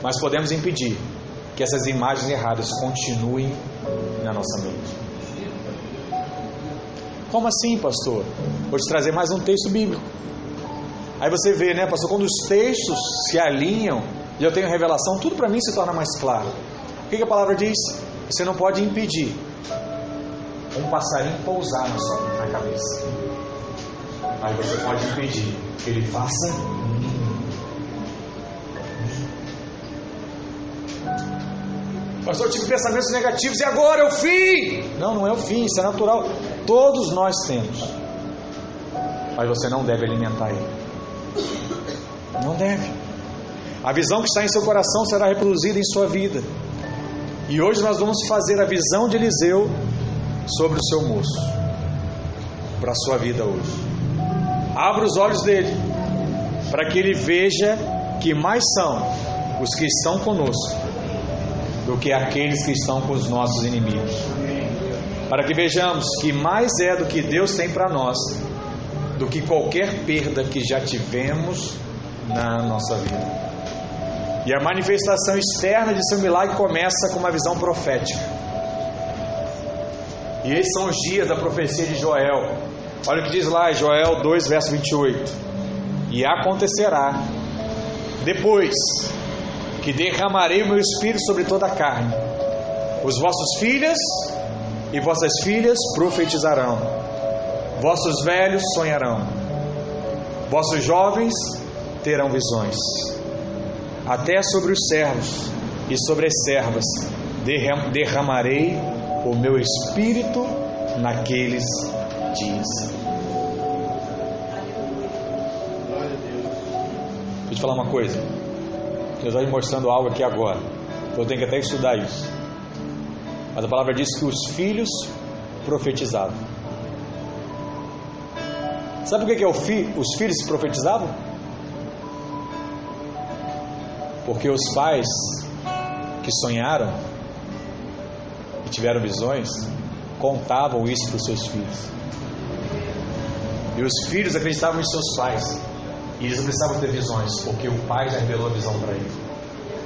S1: Mas podemos impedir que essas imagens erradas continuem na nossa mente. Como assim, pastor? Vou te trazer mais um texto bíblico. Aí você vê, né, pastor, quando os textos se alinham e eu tenho revelação, tudo para mim se torna mais claro. O que, que a palavra diz? Você não pode impedir um passarinho pousar na sua na cabeça. Mas você pode impedir que ele faça Pastor, eu tive pensamentos negativos e agora é o fim. Não, não é o fim, isso é natural. Todos nós temos. Mas você não deve alimentar ele. Não deve. A visão que está em seu coração será reproduzida em sua vida. E hoje nós vamos fazer a visão de Eliseu sobre o seu moço. Para a sua vida hoje. Abra os olhos dele. Para que ele veja que mais são os que estão conosco do que aqueles que estão com os nossos inimigos. Para que vejamos que mais é do que Deus tem para nós do que qualquer perda que já tivemos na nossa vida. E a manifestação externa de seu milagre começa com uma visão profética. E esses são os dias da profecia de Joel. Olha o que diz lá, Joel 2, verso 28. E acontecerá depois que derramarei o meu espírito sobre toda a carne. Os vossos filhos e vossas filhas profetizarão, vossos velhos sonharão, vossos jovens terão visões. Até sobre os servos e sobre as servas derramarei o meu espírito naqueles dias. Deixa eu te falar uma coisa. Deus vai me mostrando algo aqui agora. Eu tenho que até estudar isso. Mas a palavra diz que os filhos profetizavam. Sabe por que, que é fi, os filhos profetizavam? Porque os pais que sonharam e tiveram visões contavam isso para os seus filhos. E os filhos acreditavam em seus pais. E eles precisavam ter visões, porque o pai já revelou a visão para eles.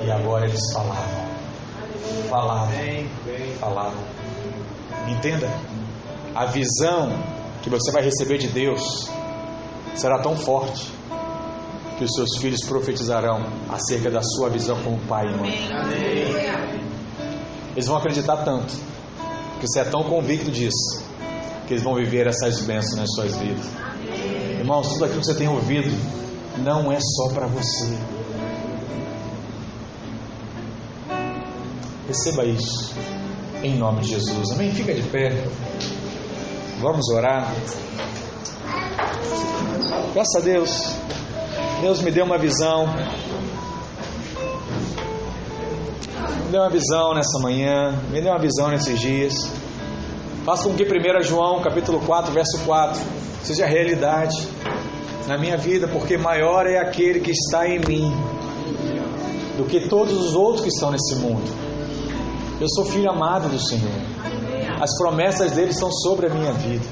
S1: E agora eles falavam. Falavam. Falavam. Entenda? A visão que você vai receber de Deus será tão forte que os seus filhos profetizarão acerca da sua visão como pai e mãe. Eles vão acreditar tanto, que você é tão convicto disso, que eles vão viver essas bênçãos nas suas vidas. Irmãos, tudo aquilo que você tem ouvido não é só para você. Receba isso em nome de Jesus. Amém? Fica de pé. Vamos orar. Graças a Deus. Deus me deu uma visão. Me deu uma visão nessa manhã, me deu uma visão nesses dias. Faça com que 1 João, capítulo 4, verso 4, seja realidade na minha vida, porque maior é aquele que está em mim do que todos os outros que estão nesse mundo. Eu sou filho amado do Senhor. As promessas dele estão sobre a minha vida.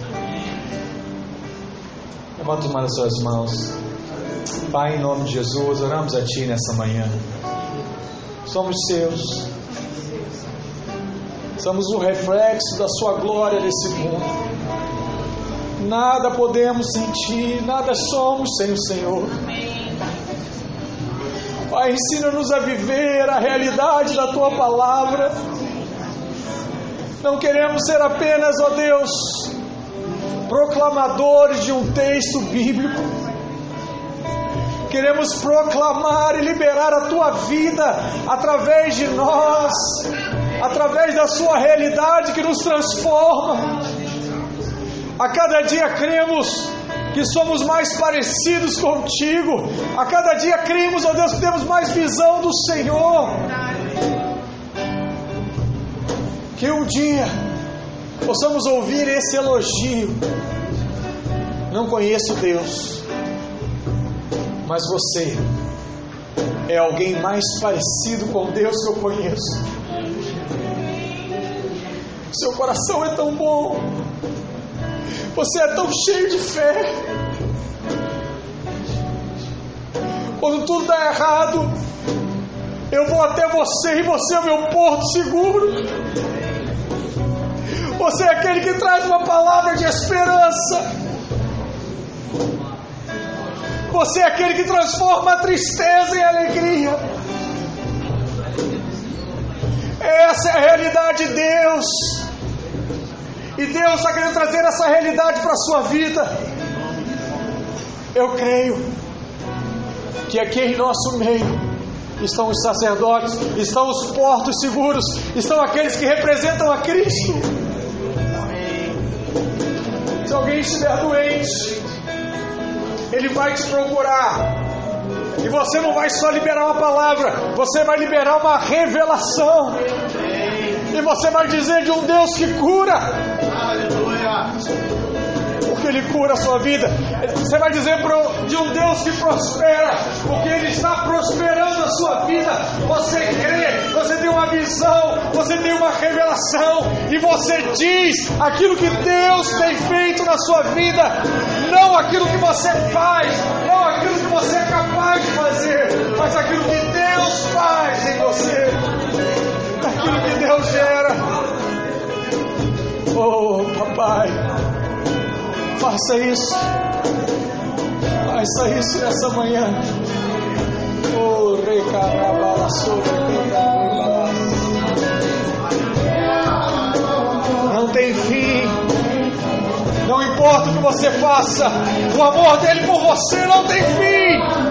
S1: Levanta uma das suas mãos. Pai, em nome de Jesus, oramos a Ti nessa manhã. Somos Seus. Somos o reflexo da Sua glória nesse mundo. Nada podemos sem Ti, nada somos sem o Senhor. Pai, ensina-nos a viver a realidade da Tua palavra. Não queremos ser apenas, ó Deus, proclamadores de um texto bíblico Queremos proclamar e liberar a tua vida através de nós, através da sua realidade que nos transforma. A cada dia cremos que somos mais parecidos contigo. A cada dia cremos, ó Deus, que temos mais visão do Senhor. Que um dia possamos ouvir esse elogio. Não conheço Deus mas você é alguém mais parecido com Deus que eu conheço. Seu coração é tão bom, você é tão cheio de fé. Quando tudo dá errado, eu vou até você e você é meu porto seguro. Você é aquele que traz uma palavra de esperança. Você é aquele que transforma a tristeza em alegria. Essa é a realidade de Deus. E Deus está querendo trazer essa realidade para a sua vida. Eu creio que aqui em nosso meio estão os sacerdotes, estão os portos seguros, estão aqueles que representam a Cristo. Se alguém estiver doente, ele vai te procurar. E você não vai só liberar uma palavra, você vai liberar uma revelação. E você vai dizer de um Deus que cura. Porque Ele cura a sua vida. Você vai dizer de um Deus que prospera, porque Ele está prosperando a sua vida. Você crê, você tem uma visão, você tem uma revelação, e você diz aquilo que Deus tem feito na sua vida, não aquilo que você faz, não aquilo que você é capaz de fazer, mas aquilo que Deus faz em você, aquilo que Deus gera. Oh, papai. Faça isso. Faça isso nessa manhã. Oh, recarabala Não tem fim. Não importa o que você faça, o amor dele por você não tem fim.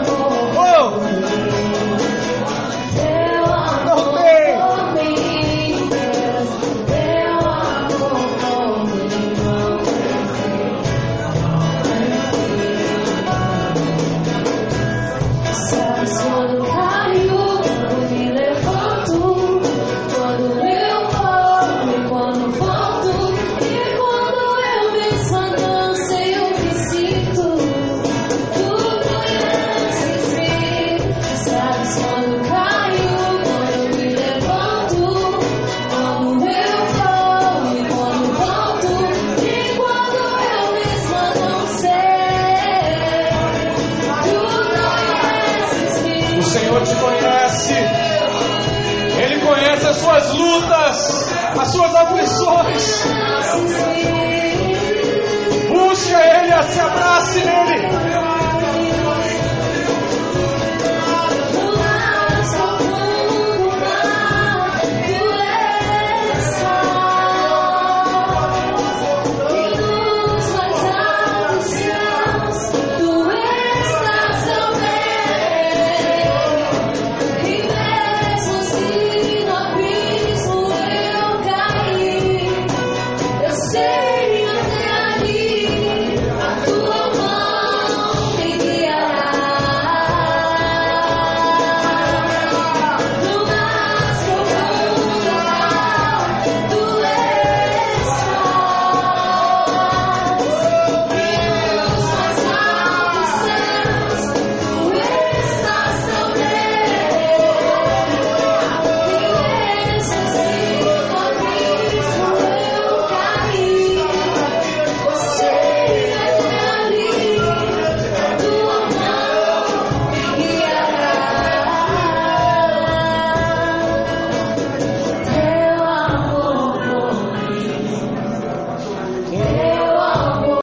S1: Suas aflições. Busque Ele, se abrace nele.